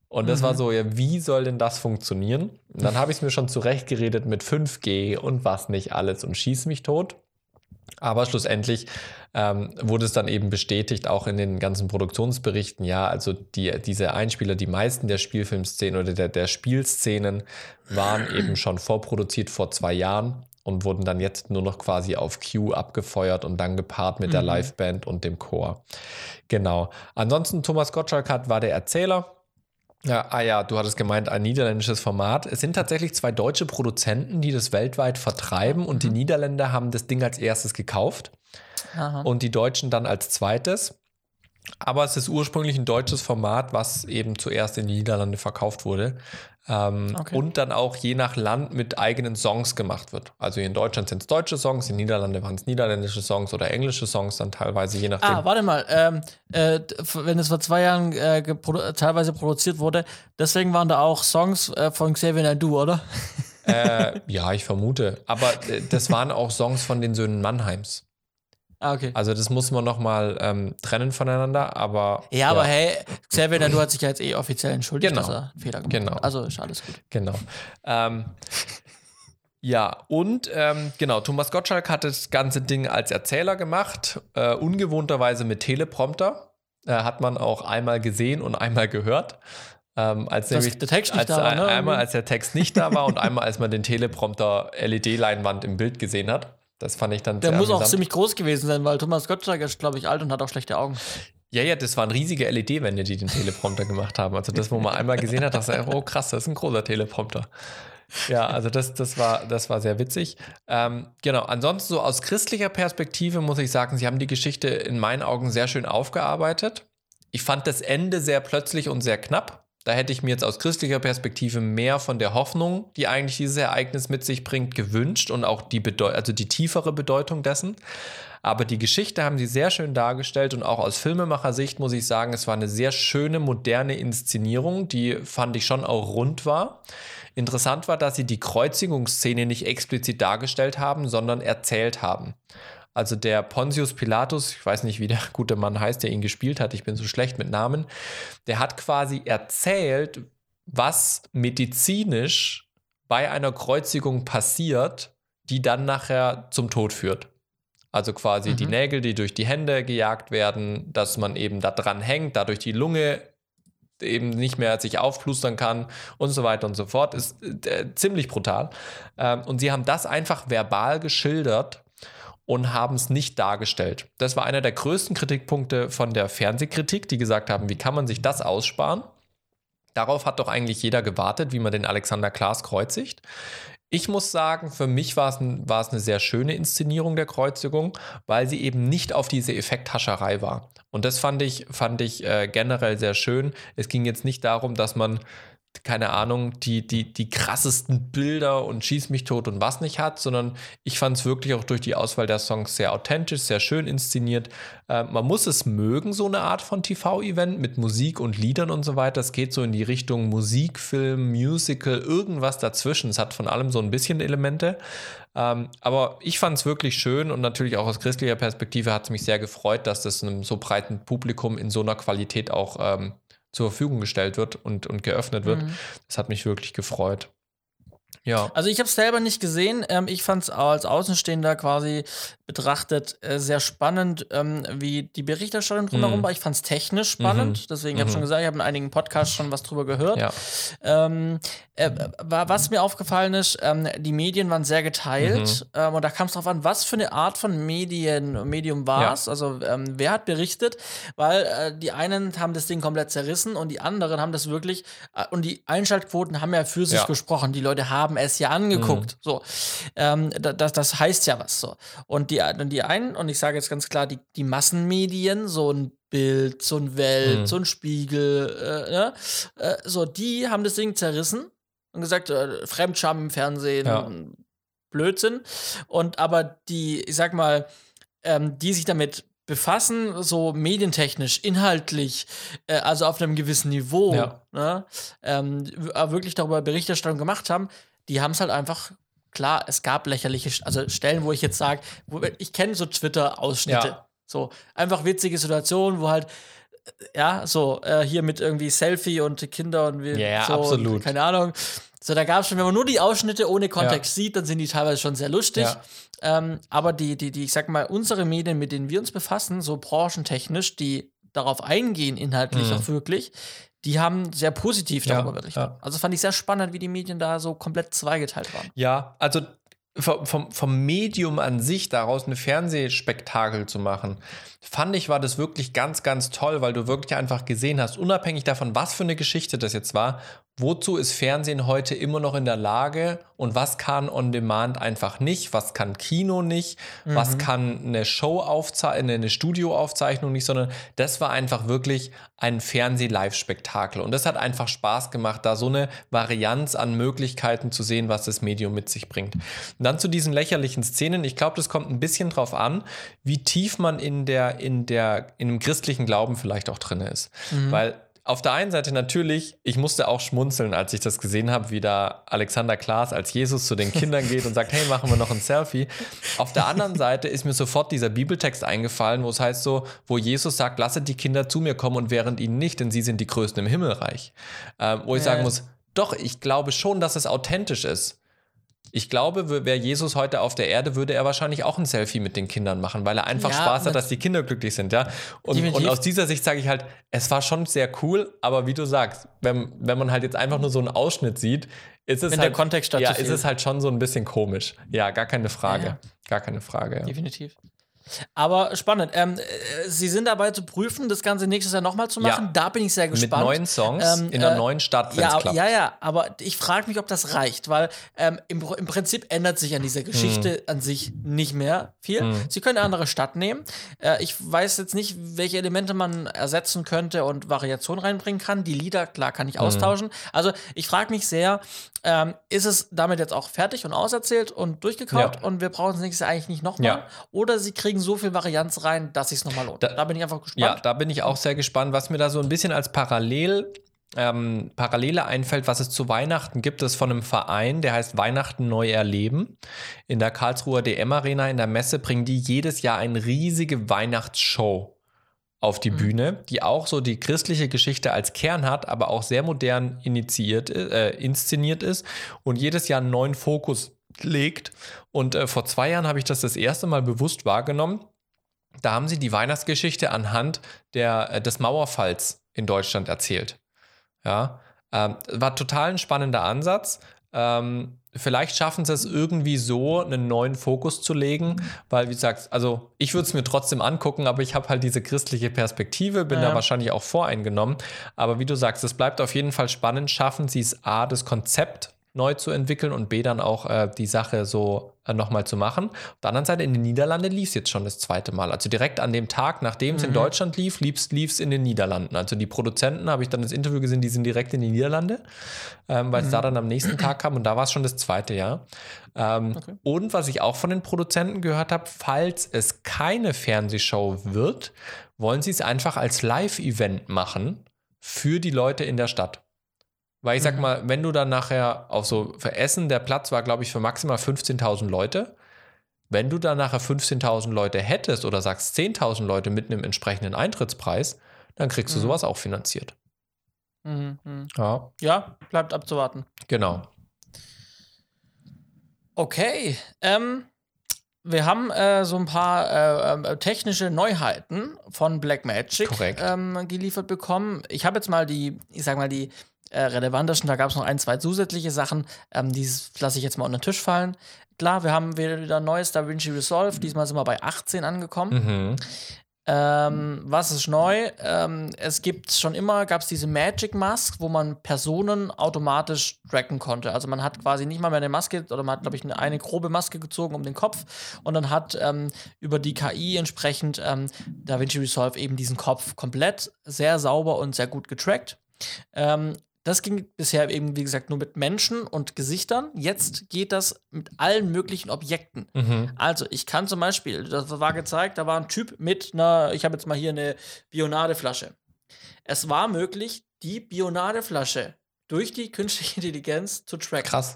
Und das war so, ja, wie soll denn das funktionieren? Und dann habe ich es mir schon zurechtgeredet mit 5G und was nicht alles und schieß mich tot. Aber schlussendlich ähm, wurde es dann eben bestätigt, auch in den ganzen Produktionsberichten, ja, also die, diese Einspieler, die meisten der Spielfilmszenen oder der, der Spielszenen waren eben schon vorproduziert vor zwei Jahren und wurden dann jetzt nur noch quasi auf Cue abgefeuert und dann gepaart mit der Mhm. Liveband und dem Chor. Genau. Ansonsten Thomas Gottschalk hat, war der Erzähler. Ja, ah ja, du hattest gemeint, ein niederländisches Format. Es sind tatsächlich zwei deutsche Produzenten, die das weltweit vertreiben und die Niederländer haben das Ding als erstes gekauft Aha. und die Deutschen dann als zweites. Aber es ist ursprünglich ein deutsches Format, was eben zuerst in die Niederlande verkauft wurde. Ähm, Okay. Und dann auch je nach Land mit eigenen Songs gemacht wird. Also in Deutschland sind es deutsche Songs, in den Niederlanden waren es niederländische Songs oder englische Songs, dann teilweise je nachdem. Ah, warte mal. Ähm, äh, wenn es vor zwei Jahren äh, äh, teilweise produziert wurde, deswegen waren da auch Songs äh, von Xavier Naidoo, oder? Äh, ja, ich vermute. Aber äh, das waren auch Songs von den Söhnen Mannheims. Ah, okay. Also das muss man nochmal ähm, trennen voneinander, aber Ja, aber hey, Xavier Naidoo hat sich ja jetzt eh offiziell entschuldigt, Genau. dass er einen Fehler gemacht Genau. hat. Also ist alles gut. genau. Ähm, ja, und ähm, genau, Thomas Gottschalk hat das ganze Ding als Erzähler gemacht, äh, ungewohnterweise mit Teleprompter. Äh, hat man auch einmal gesehen und einmal gehört. Ähm, als nämlich der Text nicht als, da war, ne? Einmal als der Text nicht da war und einmal als man den Teleprompter LED-Leinwand im Bild gesehen hat. Das fand ich dann Der muss auch amüsant. ziemlich groß gewesen sein, weil Thomas Gottschalk ist, glaube ich, alt und hat auch schlechte Augen. Ja, ja, das waren riesige LED-Wände, die den Teleprompter gemacht haben. Also das, wo man einmal gesehen hat, dass er, oh krass, das ist ein großer Teleprompter. Ja, also das, das, war, das war sehr witzig. Ähm, genau, ansonsten so aus christlicher Perspektive muss ich sagen, sie haben die Geschichte in meinen Augen sehr schön aufgearbeitet. Ich fand das Ende sehr plötzlich und sehr knapp. Da hätte ich mir jetzt aus christlicher Perspektive mehr von der Hoffnung, die eigentlich dieses Ereignis mit sich bringt, gewünscht und auch die, Bedeu also die tiefere Bedeutung dessen. Aber die Geschichte haben sie sehr schön dargestellt und auch aus Filmemacher-Sicht muss ich sagen, es war eine sehr schöne, moderne Inszenierung, die fand ich schon auch rund war. Interessant war, dass sie die Kreuzigungsszene nicht explizit dargestellt haben, sondern erzählt haben. Also der Pontius Pilatus, ich weiß nicht, wie der gute Mann heißt, der ihn gespielt hat, ich bin so schlecht mit Namen, der hat quasi erzählt, was medizinisch bei einer Kreuzigung passiert, die dann nachher zum Tod führt. Also quasi die Mhm. Nägel, die durch die Hände gejagt werden, dass man eben da dran hängt, dadurch die Lunge eben nicht mehr sich aufplustern kann und so weiter und so fort, ist äh, ziemlich brutal. Ähm, und sie haben das einfach verbal geschildert und haben es nicht dargestellt. Das war einer der größten Kritikpunkte von der Fernsehkritik, die gesagt haben, wie kann man sich das aussparen? Darauf hat doch eigentlich jeder gewartet, wie man den Alexander Klaas kreuzigt. Ich muss sagen, für mich war es, war es eine sehr schöne Inszenierung der Kreuzigung, weil sie eben nicht auf diese Effekthascherei war. Und das fand ich, fand ich äh, generell sehr schön. Es ging jetzt nicht darum, dass man keine Ahnung, die, die, die krassesten Bilder und schieß mich tot und was nicht hat, sondern ich fand es wirklich auch durch die Auswahl der Songs sehr authentisch, sehr schön inszeniert. Äh, man muss es mögen, so eine Art von TV-Event mit Musik und Liedern und so weiter. Es geht so in die Richtung Musik, Film, Musical, irgendwas dazwischen. Es hat von allem so ein bisschen Elemente. Ähm, aber ich fand es wirklich schön und natürlich auch aus christlicher Perspektive hat es mich sehr gefreut, dass das einem so breiten Publikum in so einer Qualität auch ähm, zur Verfügung gestellt wird und, und geöffnet wird. Mhm. Das hat mich wirklich gefreut. Ja. Also ich habe es selber nicht gesehen. Ähm, ich fand es als Außenstehender quasi betrachtet äh, sehr spannend, ähm, wie die Berichterstattung drumherum mhm. war. Ich fand es technisch spannend. Mhm. Deswegen mhm. habe ich schon gesagt, ich habe in einigen Podcasts schon was drüber gehört. Ja. Ähm, äh, was mir aufgefallen ist, ähm, die Medien waren sehr geteilt. Mhm. Ähm, und da kam es darauf an, was für eine Art von Medien, Medium war es. Ja. Also ähm, wer hat berichtet? Weil äh, die einen haben das Ding komplett zerrissen und die anderen haben das wirklich, äh, und die Einschaltquoten haben ja für sich ja. gesprochen. Die Leute haben es ja angeguckt. Mhm. So. Ähm, das, das heißt ja was so. Und die, die einen, und ich sage jetzt ganz klar, die, die Massenmedien, so ein Bild, so ein Welt, mhm. so ein Spiegel, äh, ne? äh, so, die haben das Ding zerrissen und gesagt, äh, Fremdscham im Fernsehen, ja. Blödsinn. Und aber die, ich sag mal, ähm, die sich damit befassen, so medientechnisch, inhaltlich, äh, also auf einem gewissen Niveau, ja. ne, ähm, wirklich darüber Berichterstattung gemacht haben, die haben es halt einfach klar, es gab lächerliche, also Stellen, wo ich jetzt sage, ich kenne so Twitter-Ausschnitte. Ja. So, einfach witzige Situationen, wo halt, äh, ja, so, äh, hier mit irgendwie Selfie und Kinder und wir. Ja, so, absolut. Und, keine Ahnung. So, da gab es schon, wenn man nur die Ausschnitte ohne Kontext ja. sieht, dann sind die teilweise schon sehr lustig. Ja. Ähm, aber die, die, die, ich sag mal, unsere Medien, mit denen wir uns befassen, so branchentechnisch, die darauf eingehen, inhaltlich mhm. auch wirklich, die haben sehr positiv darüber ja, berichtet. Ja. Also fand ich sehr spannend, wie die Medien da so komplett zweigeteilt waren. Ja, also vom, vom Medium an sich daraus ein Fernsehspektakel zu machen, fand ich, war das wirklich ganz, ganz toll, weil du wirklich einfach gesehen hast, unabhängig davon, was für eine Geschichte das jetzt war, wozu ist Fernsehen heute immer noch in der Lage und was kann On Demand einfach nicht, was kann Kino nicht, mhm. was kann eine Show aufzeichnen, eine Studioaufzeichnung nicht, sondern das war einfach wirklich ein Fernseh-Live-Spektakel und das hat einfach Spaß gemacht, da so eine Varianz an Möglichkeiten zu sehen, was das Medium mit sich bringt. Und dann zu diesen lächerlichen Szenen, ich glaube, das kommt ein bisschen drauf an, wie tief man in der, in der, in einem christlichen Glauben vielleicht auch drin ist, mhm. weil auf der einen Seite natürlich, ich musste auch schmunzeln, als ich das gesehen habe, wie da Alexander Klaas als Jesus zu den Kindern geht und sagt, hey, machen wir noch ein Selfie. Auf der anderen Seite ist mir sofort dieser Bibeltext eingefallen, wo es heißt so, wo Jesus sagt, lasset die Kinder zu mir kommen und während ihnen nicht, denn sie sind die Größten im Himmelreich. Ähm, wo ich sagen muss, doch, ich glaube schon, dass es authentisch ist. Ich glaube, wäre Jesus heute auf der Erde, würde er wahrscheinlich auch ein Selfie mit den Kindern machen, weil er einfach ja, Spaß hat, dass die Kinder glücklich sind, ja. Und, und aus dieser Sicht sage ich halt, es war schon sehr cool, aber wie du sagst, wenn, wenn man halt jetzt einfach nur so einen Ausschnitt sieht, ist es wenn halt, der Kontext ja, ist es halt schon so ein bisschen komisch. Ja, gar keine Frage. Ja, gar keine Frage. Definitiv. Aber spannend. Ähm, äh, Sie sind dabei zu prüfen, das Ganze nächstes Jahr nochmal zu machen. Ja. Da bin ich sehr gespannt. Mit neuen Songs ähm, in einer äh, neuen Stadt, wenn ja, klappt. Ja, ja, aber ich frage mich, ob das reicht, weil ähm, im, im, Prinzip ändert sich an dieser Geschichte hm. an sich nicht mehr viel. Hm. Sie können eine andere Stadt nehmen. Äh, ich weiß jetzt nicht, welche Elemente man ersetzen könnte und Variationen reinbringen kann. Die Lieder, klar, kann ich hm. austauschen. Also ich frage mich sehr, ähm, ist es damit jetzt auch fertig und auserzählt und durchgekaut ja. und wir brauchen es nächstes Jahr eigentlich nicht nochmal? Oder sie kriegen so viel Varianz rein, dass es nochmal lohnt. Da, da, bin ich einfach gespannt. Ja, da bin ich auch sehr gespannt, was mir da so ein bisschen als Parallel ähm, Parallele einfällt, was es zu Weihnachten gibt, ist von einem Verein, der heißt Weihnachten neu erleben. In der Karlsruher DM Arena in der Messe bringen die jedes Jahr eine riesige Weihnachtsshow auf die mhm. Bühne, die auch so die christliche Geschichte als Kern hat, aber auch sehr modern initiiert, äh, inszeniert ist und jedes Jahr einen neuen Fokus legt. Und äh, vor zwei Jahren habe ich das das erste Mal bewusst wahrgenommen. Da haben sie die Weihnachtsgeschichte anhand der, äh, des Mauerfalls in Deutschland erzählt. Ja, ähm, war total ein spannender Ansatz. Ähm, vielleicht schaffen sie es irgendwie so, einen neuen Fokus zu legen, weil, wie gesagt, also ich würde es mir trotzdem angucken, aber ich habe halt diese christliche Perspektive, bin ja. da wahrscheinlich auch voreingenommen. Aber wie du sagst, es bleibt auf jeden Fall spannend. Schaffen sie es A, das Konzept neu zu entwickeln und B dann auch äh, die Sache so äh, nochmal zu machen. Auf der anderen Seite, in den Niederlanden lief es jetzt schon das zweite Mal. Also direkt an dem Tag, nachdem es in Deutschland lief, lief es in den Niederlanden. Also die Produzenten, habe ich dann das Interview gesehen, die sind direkt in die Niederlande, ähm, weil es da dann am nächsten Tag kam und da war es schon das zweite Jahr. Ähm, Und was ich auch von den Produzenten gehört habe, falls es keine Fernsehshow wird, wollen sie es einfach als Live-Event machen für die Leute in der Stadt. Weil ich sag mal, wenn du dann nachher auf so für Essen, der Platz war, glaube ich, für maximal 15.000 Leute. Wenn du dann nachher 15.000 Leute hättest oder sagst 10.000 Leute mit einem entsprechenden Eintrittspreis, dann kriegst du sowas auch finanziert. Mhm, mhm. Ja, Ja, bleibt abzuwarten. genau. Okay. Ähm, wir haben äh, so ein paar äh, ähm, technische Neuheiten von Blackmagic ähm, geliefert bekommen. Ich habe jetzt mal die, ich sag mal, die äh, relevantesten, da gab es noch ein, zwei zusätzliche Sachen, ähm, die lasse ich jetzt mal unter den Tisch fallen. Klar, wir haben wieder, wieder ein neues DaVinci Resolve. Diesmal sind wir bei 18 angekommen. Mhm. Ähm, was ist neu? Ähm, es gibt schon immer, gab es diese Magic Mask, wo man Personen automatisch tracken konnte. Also man hat quasi nicht mal mehr eine Maske, oder man hat, glaube ich, eine, eine grobe Maske gezogen um den Kopf und dann hat ähm, über die KI entsprechend ähm, DaVinci Resolve eben diesen Kopf komplett sehr sauber und sehr gut getrackt. Ähm, das ging bisher eben, wie gesagt, nur mit Menschen und Gesichtern. Jetzt geht das mit allen möglichen Objekten. Mhm. Also, ich kann zum Beispiel, das war gezeigt, da war ein Typ mit einer, ich habe jetzt mal hier eine Bionadeflasche. Es war möglich, die Bionadeflasche durch die künstliche Intelligenz zu tracken. Krass.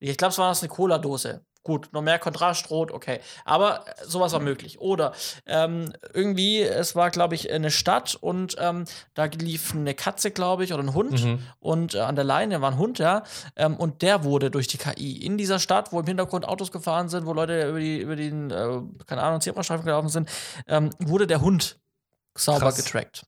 Ich glaube, es war das eine Cola-Dose. Gut, noch mehr Kontrastrot, okay. Aber äh, sowas war möglich. Oder ähm, irgendwie, es war, glaube ich, eine Stadt und ähm, da lief eine Katze, glaube ich, oder ein Hund. Mhm. Und äh, an der Leine war ein Hund, ja. Ähm, und der wurde durch die KI in dieser Stadt, wo im Hintergrund Autos gefahren sind, wo Leute über, die, über den, äh, keine Ahnung, Zebrastreifen gelaufen sind, ähm, wurde der Hund sauber Krass. getrackt.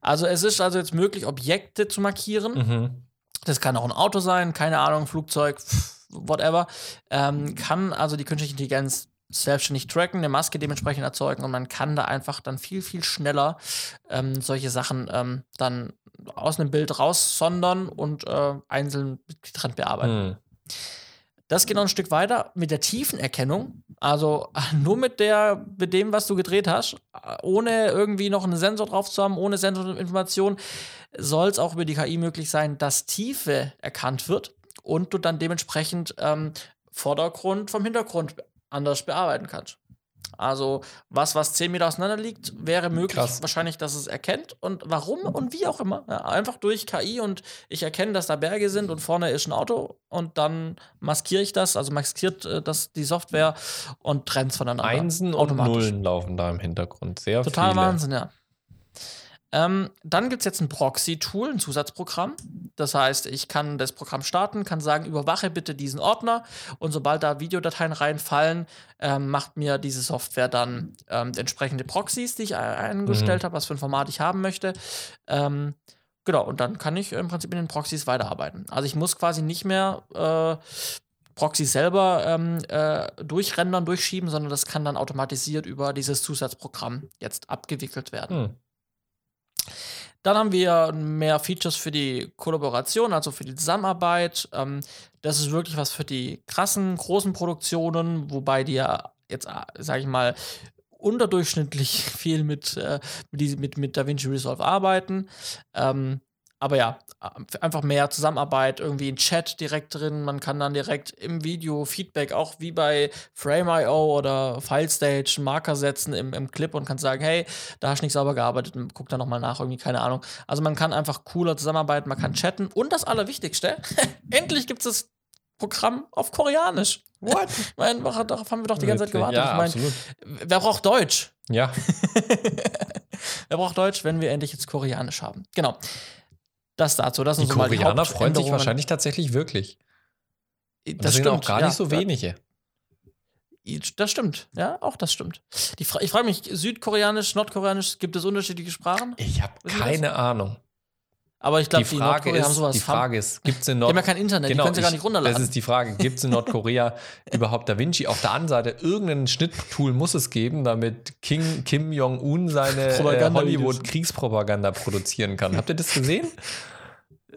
Also es ist also jetzt möglich, Objekte zu markieren. Mhm. Das kann auch ein Auto sein, keine Ahnung, Flugzeug, pff, whatever. Ähm, kann also die künstliche Intelligenz selbstständig tracken, eine Maske dementsprechend erzeugen und man kann da einfach dann viel, viel schneller ähm, solche Sachen ähm, dann aus einem Bild raussondern und äh, einzeln getrennt bearbeiten. Mhm. Das geht noch ein Stück weiter mit der Tiefenerkennung. Also nur mit der, mit dem, was du gedreht hast, ohne irgendwie noch einen Sensor drauf zu haben, ohne Sensorinformation, soll es auch über die KI möglich sein, dass Tiefe erkannt wird und du dann dementsprechend ähm, Vordergrund vom Hintergrund anders bearbeiten kannst. Also was, was 10 Meter auseinander liegt, wäre möglich Krass. wahrscheinlich, dass es erkennt. Und warum und wie auch immer. Ja, einfach durch KI und ich erkenne, dass da Berge sind und vorne ist ein Auto und dann maskiere ich das, also maskiert äh, das die Software und trennt es voneinander. Einsen und. Nullen laufen da im Hintergrund. Sehr Total viele. Wahnsinn, ja. Ähm, dann gibt es jetzt ein Proxy-Tool, ein Zusatzprogramm. Das heißt, ich kann das Programm starten, kann sagen, überwache bitte diesen Ordner und sobald da Videodateien reinfallen, ähm, macht mir diese Software dann ähm, entsprechende Proxys, die ich ein- eingestellt habe, was für ein Format ich haben möchte. Ähm, genau, und dann kann ich im Prinzip in den Proxys weiterarbeiten. Also ich muss quasi nicht mehr äh, Proxys selber ähm, äh, durchrendern, durchschieben, sondern das kann dann automatisiert über dieses Zusatzprogramm jetzt abgewickelt werden. Hm. Dann haben wir mehr Features für die Kollaboration, also für die Zusammenarbeit. Ähm, das ist wirklich was für die krassen, großen Produktionen, wobei die ja jetzt, sage ich mal, unterdurchschnittlich viel mit, äh, mit, mit, mit DaVinci Resolve arbeiten. Ähm, aber ja, äh, einfach mehr Zusammenarbeit, irgendwie ein Chat direkt drin. Man kann dann direkt im Video Feedback, auch wie bei Frame.io oder FileStage, einen Marker setzen im, im Clip und kann sagen, hey, da hast du nicht sauber gearbeitet, guck da nochmal nach, irgendwie, keine Ahnung. Also man kann einfach cooler zusammenarbeiten, man kann chatten und das Allerwichtigste, endlich gibt es das Programm auf Koreanisch. What? Ich meine, darauf haben wir doch die ganze Zeit gewartet. Ja, ich meine, wer braucht Deutsch? Ja, Wer braucht Deutsch, wenn wir endlich jetzt Koreanisch haben? Genau. Das dazu. Das die so Koreaner freuen sich wahrscheinlich tatsächlich wirklich. Und Das das sind stimmt. auch gar ja, nicht so wenige. Das stimmt. Ja, auch das stimmt. Fra ich frage mich, Südkoreanisch, Nordkoreanisch, gibt es unterschiedliche Sprachen? Ich habe keine Ahnung. Aber ich glaube, Die die, Frage haben ist, die Frage ist, gibt es in die haben Nord ja kein Internet, Genau, die können sie gar ich- nicht runterladen. Das ist die Frage. Gibt es in Nordkorea überhaupt Da Vinci? Auf der anderen Seite, irgendein Schnitttool muss es geben, damit King, Kim Jong-un seine äh. Hollywood-Kriegspropaganda produzieren kann. Habt ihr das gesehen?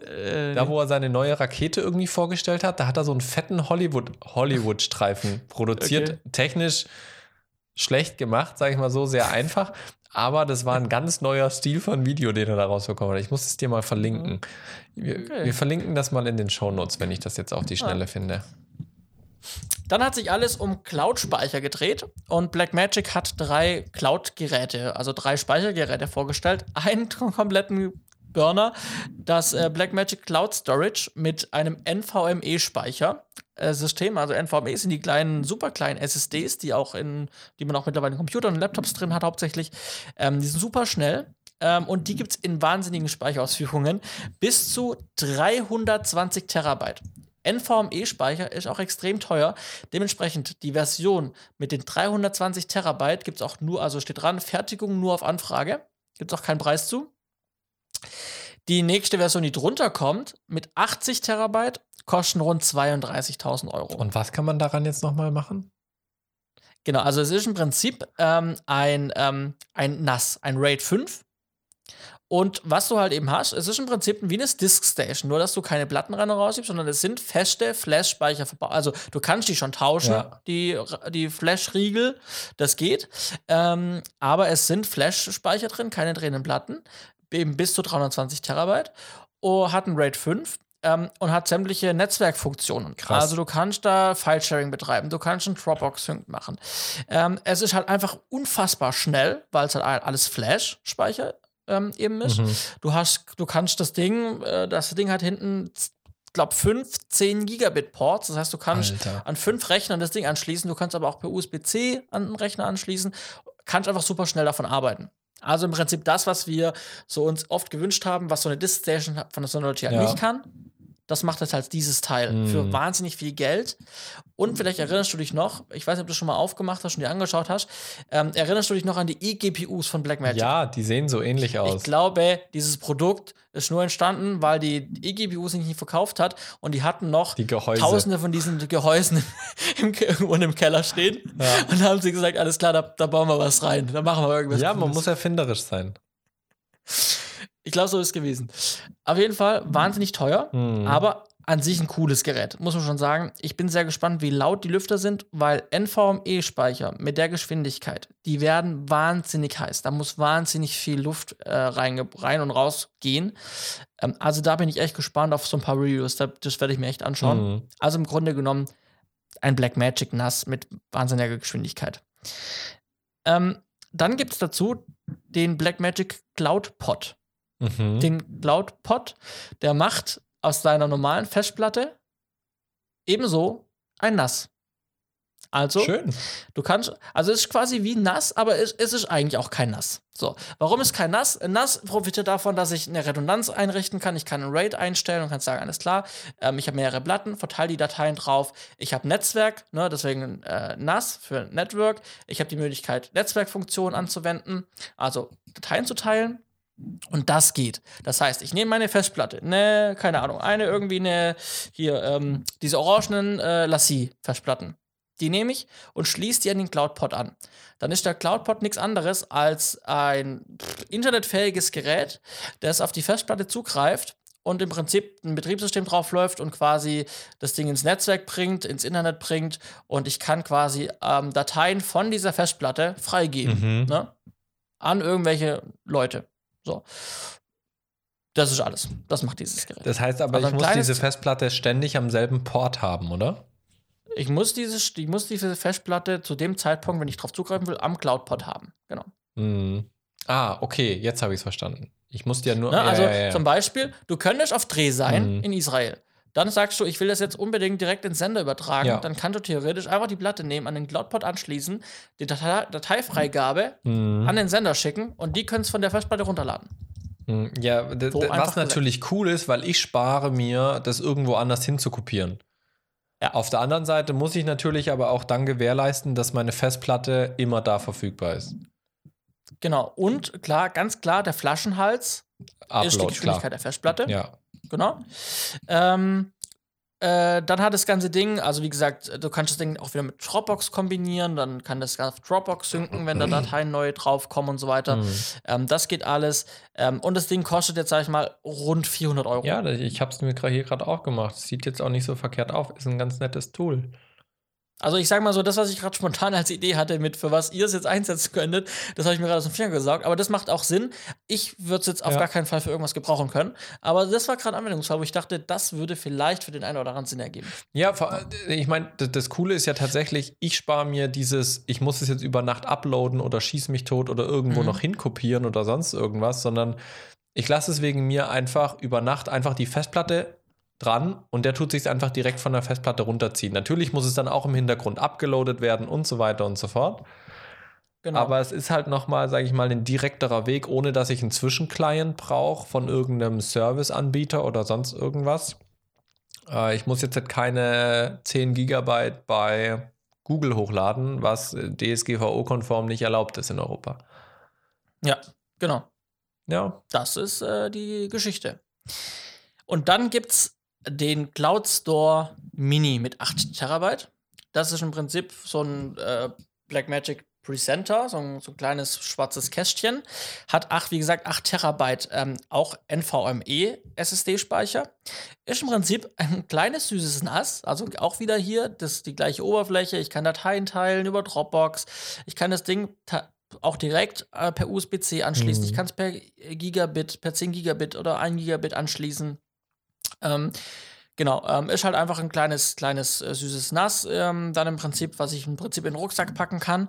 Äh, Da, wo er seine neue Rakete irgendwie vorgestellt hat, da hat er so einen fetten Hollywood- Hollywood-Streifen produziert. Okay. Technisch schlecht gemacht, sage ich mal so, sehr einfach. Aber das war ein ganz neuer Stil von Video, den er da rausbekommen hat. Ich muss es dir mal verlinken. Wir, Okay. wir verlinken das mal in den Shownotes, wenn ich das jetzt auf die Schnelle finde. Dann hat sich alles um Cloud-Speicher gedreht und Blackmagic hat drei Cloud-Geräte, also drei Speichergeräte vorgestellt. Einen kompletten Burner, das äh, Blackmagic Cloud Storage mit einem NVMe-Speicher-System. Also NVMe sind die kleinen, super kleinen SSDs, die auch in, die man auch mittlerweile in Computern und Laptops drin hat, hauptsächlich. Ähm, die sind super schnell. Ähm, und die gibt es in wahnsinnigen Speicherausführungen bis zu 320 Terabyte. NVMe-Speicher ist auch extrem teuer. Dementsprechend die Version mit den 320 Terabyte gibt es auch nur, also steht dran, Fertigung nur auf Anfrage. Gibt es auch keinen Preis zu. Die nächste Version, die drunter kommt, mit 80 Terabyte, kosten rund 32.000 Euro. Und was kann man daran jetzt nochmal machen? Genau, also es ist im Prinzip ähm, ein, ähm, ein NAS, ein RAID 5. Und was du halt eben hast, es ist im Prinzip wie eine Disk Station, nur dass du keine Platten rein und rausgibst, sondern es sind feste Flash-Speicher verbaut. Also du kannst die schon tauschen, Ja. die, die Flash-Riegel, das geht. Ähm, aber es sind Flash-Speicher drin, keine drehenden Platten, eben bis zu 320 Terabyte. Oh, hat ein RAID 5 ähm, und hat sämtliche Netzwerkfunktionen. Krass. Also du kannst da File-Sharing betreiben, du kannst einen Dropbox-Sync machen. Ähm, es ist halt einfach unfassbar schnell, weil es halt alles Flash-Speicher ähm, eben ist. Mhm. Du hast, du kannst das Ding, äh, das Ding hat hinten, glaube 5, 10 Gigabit Ports. Das heißt, du kannst Alter. an fünf Rechnern das Ding anschließen. Du kannst aber auch per USB-C an den Rechner anschließen. Kannst einfach super schnell davon arbeiten. Also im Prinzip das, was wir so uns oft gewünscht haben, was so eine Disk Station von der Sonology halt Ja. nicht kann. Das macht jetzt halt dieses Teil Mhm. für wahnsinnig viel Geld. Und vielleicht erinnerst du dich noch, ich weiß nicht, ob du das schon mal aufgemacht hast und dir angeschaut hast, ähm, erinnerst du dich noch an die eGPUs von Blackmagic? Ja, die sehen so ähnlich Ich aus. glaube, dieses Produkt ist nur entstanden, weil die eGPU sich nicht verkauft hat und die hatten noch Die tausende von diesen Gehäusen im, irgendwo im Keller stehen. Ja. Und haben sie gesagt, alles klar, da, da bauen wir was rein. Da machen wir irgendwas. Ja, man muss erfinderisch sein. Ich glaube, so ist es gewesen. Auf jeden Fall wahnsinnig teuer, Mhm. aber an sich ein cooles Gerät, muss man schon sagen. Ich bin sehr gespannt, wie laut die Lüfter sind, weil NVMe-Speicher mit der Geschwindigkeit, die werden wahnsinnig heiß. Da muss wahnsinnig viel Luft äh, rein, rein und raus gehen. Ähm, also da bin ich echt gespannt auf so ein paar Reviews. Da, das werde ich mir echt anschauen. Mhm. Also im Grunde genommen ein Blackmagic NAS mit wahnsinniger Geschwindigkeit. Ähm, dann gibt es dazu den Blackmagic Cloud Pod. Mhm. Den Cloud Pod, der macht aus deiner normalen Festplatte ebenso ein NAS. Also, Schön. du kannst, also es ist quasi wie NAS, aber es, es ist eigentlich auch kein NAS. So, warum ist kein NAS? NAS profitiert davon, dass ich eine Redundanz einrichten kann. Ich kann ein RAID einstellen und kann sagen, alles klar, ähm, ich habe mehrere Platten, verteile die Dateien drauf. Ich habe Netzwerk, ne, deswegen äh, NAS für Network. Ich habe die Möglichkeit, Netzwerkfunktionen anzuwenden, also Dateien zu teilen. Und das geht. Das heißt, ich nehme meine Festplatte, ne, keine Ahnung, eine irgendwie eine, hier, ähm, diese orangenen äh, Lassie-Festplatten. Die nehme ich und schließe die an den CloudPod an. Dann ist der CloudPod nichts anderes als ein internetfähiges Gerät, das auf die Festplatte zugreift und im Prinzip ein Betriebssystem draufläuft und quasi das Ding ins Netzwerk bringt, ins Internet bringt und ich kann quasi ähm, Dateien von dieser Festplatte freigeben Mhm. ne? an irgendwelche Leute. So. Das ist alles. Das macht dieses Gerät. Das heißt aber, Also ich muss diese Festplatte ständig am selben Port haben, oder? Ich muss, diese, ich muss diese Festplatte zu dem Zeitpunkt, wenn ich drauf zugreifen will, am CloudPod haben. Genau. Mhm. Ah, okay, jetzt habe ich es verstanden. Ich musste ja nur. Ne? ja, also ja, ja. zum Beispiel, du könntest auf Dreh sein Mhm. in Israel. Dann sagst du, ich will das jetzt unbedingt direkt ins Sender übertragen. Ja. Dann kannst du theoretisch einfach die Platte nehmen, an den CloudPod anschließen, die Datei Dateifreigabe Mhm. an den Sender schicken und die können es von der Festplatte runterladen. Mhm. Ja, So was natürlich cool ist, weil ich spare mir, das irgendwo anders hinzukopieren. Ja. Auf der anderen Seite muss ich natürlich aber auch dann gewährleisten, dass meine Festplatte immer da verfügbar ist. Genau. Und klar, ganz klar, der Flaschenhals ist die Upload, Geschwindigkeit klar. der Festplatte. Ja. Genau. Ähm, Äh, dann hat das ganze Ding, also wie gesagt, du kannst das Ding auch wieder mit Dropbox kombinieren, dann kann das auf Dropbox synken, wenn da Dateien neu draufkommen und so weiter. Mhm. Ähm, das geht alles. Ähm, und das Ding kostet jetzt, sag ich mal, rund 400 Euro. Ja, ich habe es mir gerade hier gerade auch gemacht. Sieht jetzt auch nicht so verkehrt auf. Ist ein ganz nettes Tool. Also ich sag mal so, das, was ich gerade spontan als Idee hatte, mit für was ihr es jetzt einsetzen könntet, das habe ich mir gerade aus dem Finger gesaugt. Aber das macht auch Sinn. Ich würde es jetzt auf Ja. gar keinen Fall für irgendwas gebrauchen können. Aber das war gerade Anwendungsfall, wo ich dachte, das würde vielleicht für den einen oder anderen Sinn ergeben. Ja, vor- ich meine, das, das Coole ist ja tatsächlich, ich spare mir dieses, ich muss es jetzt über Nacht uploaden oder schieß mich tot oder irgendwo Mhm. noch hinkopieren oder sonst irgendwas, sondern ich lasse es wegen mir einfach über Nacht einfach die Festplatte dran und der tut sich einfach direkt von der Festplatte runterziehen. Natürlich muss es dann auch im Hintergrund abgeloadet werden und so weiter und so fort. Genau. Aber es ist halt nochmal, sage ich mal, ein direkterer Weg, ohne dass ich einen Zwischenclient brauche von irgendeinem Serviceanbieter oder sonst irgendwas. Äh, ich muss jetzt halt keine 10 Gigabyte bei Google hochladen, was DSGVO-konform nicht erlaubt ist in Europa. ja, genau. Ja, Das ist äh, die Geschichte. Und dann gibt's den Cloud Store Mini mit 8 Terabyte. Das ist im Prinzip so ein äh, Blackmagic Presenter, so ein, so ein kleines schwarzes Kästchen. Hat acht, wie gesagt, 8 Terabyte ähm, auch NVMe SSD-Speicher. Ist im Prinzip ein kleines süßes NAS. Also auch wieder hier das, die gleiche Oberfläche. Ich kann Dateien teilen über Dropbox. Ich kann das Ding auch direkt äh, per USB-C anschließen. Mhm. Ich kann es per Gigabit, per 10 Gigabit oder 1 Gigabit anschließen. Ähm, genau, ähm, ist halt einfach ein kleines, kleines äh, süßes NAS, ähm, dann im Prinzip, was ich im Prinzip in den Rucksack packen kann.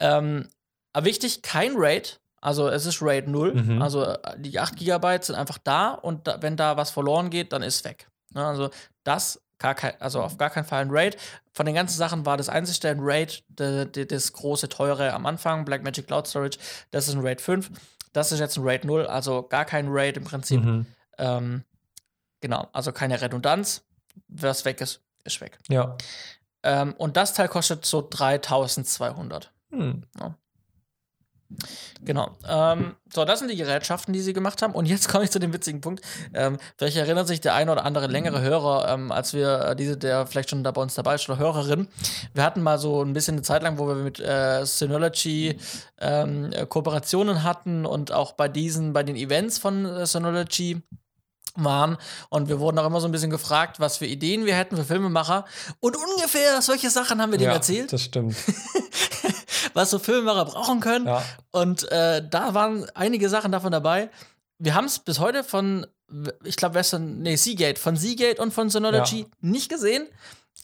Ähm, aber wichtig, kein RAID. Also es ist RAID 0. Mhm. Also äh, die 8 GB sind einfach da und da, wenn da was verloren geht, dann ist weg. Ne, also das gar kein, also auf gar keinen Fall ein RAID. Von den ganzen Sachen war das einzige ein RAID, de, de, das große, teure am Anfang, Blackmagic Cloud Storage, das ist ein RAID 5. Das ist jetzt ein RAID 0, also gar kein RAID im Prinzip. mhm. Ähm, genau, also keine Redundanz. Was weg ist, ist weg. ja. Ähm, und das Teil kostet so 3200. Hm. Genau. Ähm, so, das sind die Gerätschaften, die sie gemacht haben. Und jetzt komme ich zu dem witzigen Punkt. Ähm, vielleicht erinnert sich der ein oder andere längere Hörer, ähm, als wir äh, diese, der vielleicht schon da bei uns dabei ist, oder Hörerin. Wir hatten mal so ein bisschen eine Zeit lang, wo wir mit äh, Synology ähm, äh, Kooperationen hatten und auch bei diesen, bei den Events von äh, Synology waren und wir wurden auch immer so ein bisschen gefragt, was für Ideen wir hätten für Filmemacher und ungefähr solche Sachen haben wir denen ja, erzählt, Das stimmt. was so Filmemacher brauchen können Ja. und äh, da waren einige Sachen davon dabei. Wir haben es bis heute von, ich glaube, Western, nee, Seagate, von Seagate und von Synology Ja. nicht gesehen.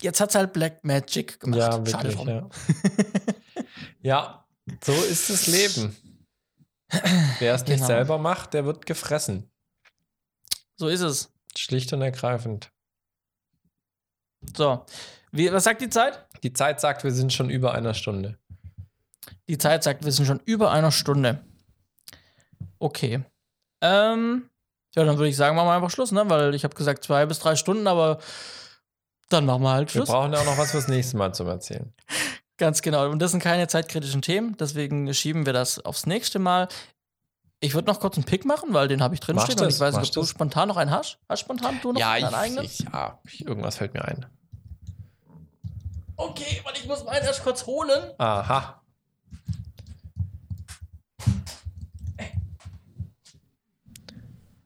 Jetzt hat es halt Black Magic gemacht. Ja, Schade wirklich. drum. Ja. ja, so ist das Leben. Wer es nicht Genau. selber macht, der wird gefressen. So ist es. Schlicht und ergreifend. So. Wie, was sagt die Zeit? Die Zeit sagt, wir sind schon über einer Stunde. Die Zeit sagt, wir sind schon über einer Stunde. Okay. Ähm, ja, dann würde ich sagen, machen wir einfach Schluss, ne? Weil ich habe gesagt zwei bis drei Stunden, aber dann machen wir halt Wir Schluss. brauchen ja auch noch was fürs nächste Mal zum Erzählen. Ganz genau. Und das sind keine zeitkritischen Themen, deswegen schieben wir das aufs nächste Mal. Ich würde noch kurz einen Pick machen, weil den habe ich drinstehen Mach und ich weiß nicht, ob du spontan noch einen hast. Hast spontan du noch Ja, einen ich, eigenen? ich, ja irgendwas fällt mir ein. Okay, weil ich muss meinen erst kurz holen. Aha.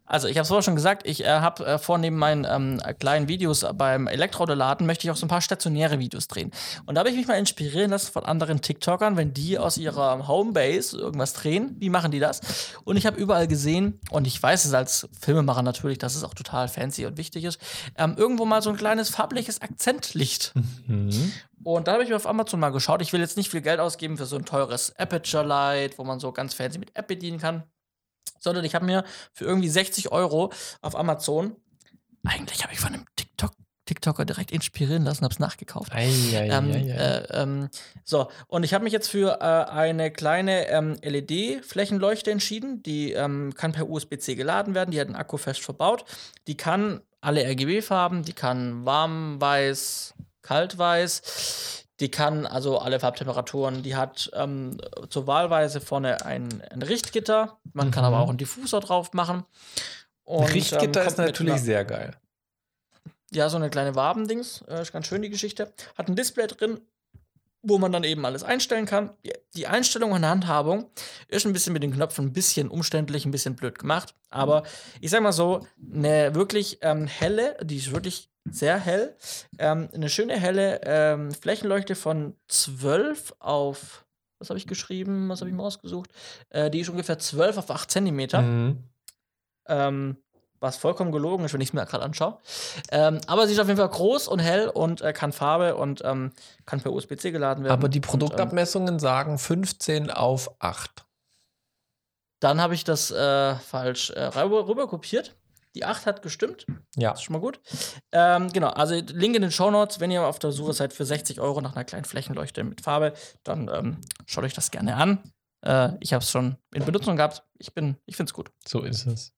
Also, ich habe es vorher schon gesagt, ich äh, habe äh, vor, neben meinen ähm, kleinen Videos beim Elektroautoladen, möchte ich auch so ein paar stationäre Videos drehen. Und da habe ich mich mal inspirieren lassen von anderen TikTokern, wenn die aus ihrer Homebase irgendwas drehen, wie machen die das? Und ich habe überall gesehen, und ich weiß es als Filmemacher natürlich, dass es auch total fancy und wichtig ist, ähm, irgendwo mal so ein kleines farbliches Akzentlicht. Mhm. Und da habe ich mir auf Amazon mal geschaut. Ich will jetzt nicht viel Geld ausgeben für so ein teures Aperture Light, wo man so ganz fancy mit App bedienen kann. Sondern ich habe mir für irgendwie 60 Euro auf Amazon, eigentlich habe ich von einem TikTok, TikToker direkt inspirieren lassen, habe es nachgekauft. Ei, ei, Ähm, ei, äh, ähm, so, und ich habe mich jetzt für äh, eine kleine ähm, LED-Flächenleuchte entschieden. Die ähm, kann per USB-C geladen werden. Die hat einen Akku fest verbaut. Die kann alle RGB-Farben, die kann warm, weiß, kalt, weiß. Die kann also alle Farbtemperaturen. Die hat ähm, zur Wahlweise vorne ein, ein Richtgitter. Man kann Mhm. aber auch einen Diffusor drauf machen. Und, Richtgitter ähm, ist natürlich einer- sehr geil. Ja, so eine kleine Wabendings. Äh, ist ganz schön die Geschichte. Hat ein Display drin, wo man dann eben alles einstellen kann. Die- Einstellung und Handhabung ist ein bisschen mit den Knöpfen ein bisschen umständlich, ein bisschen blöd gemacht. Aber ich sag mal so, eine wirklich ähm, helle, die ist wirklich sehr hell, ähm, eine schöne helle ähm, Flächenleuchte von 12 auf, was habe ich geschrieben, was habe ich mal ausgesucht? Äh, die ist ungefähr 12 auf 8 Zentimeter. Mhm. Was vollkommen gelogen ist, wenn ich es mir gerade anschaue. Ähm, aber sie ist auf jeden Fall groß und hell und äh, kann Farbe und ähm, kann per USB-C geladen werden. Aber die Und, ähm, Produktabmessungen sagen 15 auf 8. dann habe ich das äh, falsch äh, rüber, rüber kopiert. Die 8 hat gestimmt. Ja. Das ist schon mal gut. Ähm, genau, also Link in den Show Notes, wenn ihr auf der Suche seid für 60 Euro nach einer kleinen Flächenleuchte mit Farbe, dann ähm, schaut euch das gerne an. Äh, ich habe es schon in Benutzung gehabt. Ich bin, ich finde es gut. So ist es.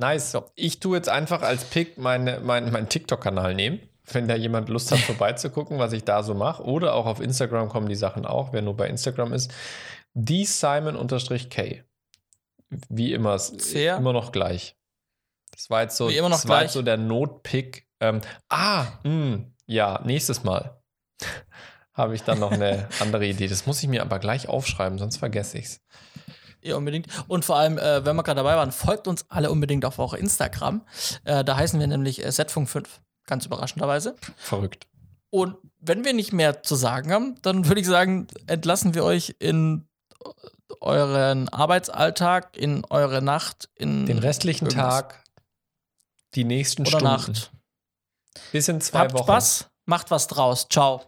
Nice. Ich tue jetzt einfach als Pick meine, mein, meinen TikTok-Kanal nehmen. Wenn da jemand Lust hat, vorbeizugucken, was ich da so mache. Oder auch auf Instagram kommen die Sachen auch, wer nur bei Instagram ist. Die Simon-K. Wie immer, Sehr- immer noch gleich. Das war jetzt so, Wie immer noch das war gleich. jetzt so der Notpick. Ähm, ah, mh, ja, nächstes Mal habe ich dann noch eine andere Idee. Das muss ich mir aber gleich aufschreiben, sonst vergesse ich es. Ja, unbedingt. Und vor allem, äh, wenn wir gerade dabei waren, folgt uns alle unbedingt auf auch Instagram. Äh, da heißen wir nämlich äh, Setfunk5. Ganz überraschenderweise. Verrückt. Und wenn wir nicht mehr zu sagen haben, dann würde ich sagen, entlassen wir euch in euren Arbeitsalltag, in eure Nacht, in Den restlichen irgendwas. Tag, die nächsten oder Stunden. Nacht. Bis in zwei Habt Wochen. Spaß, macht was draus. Ciao.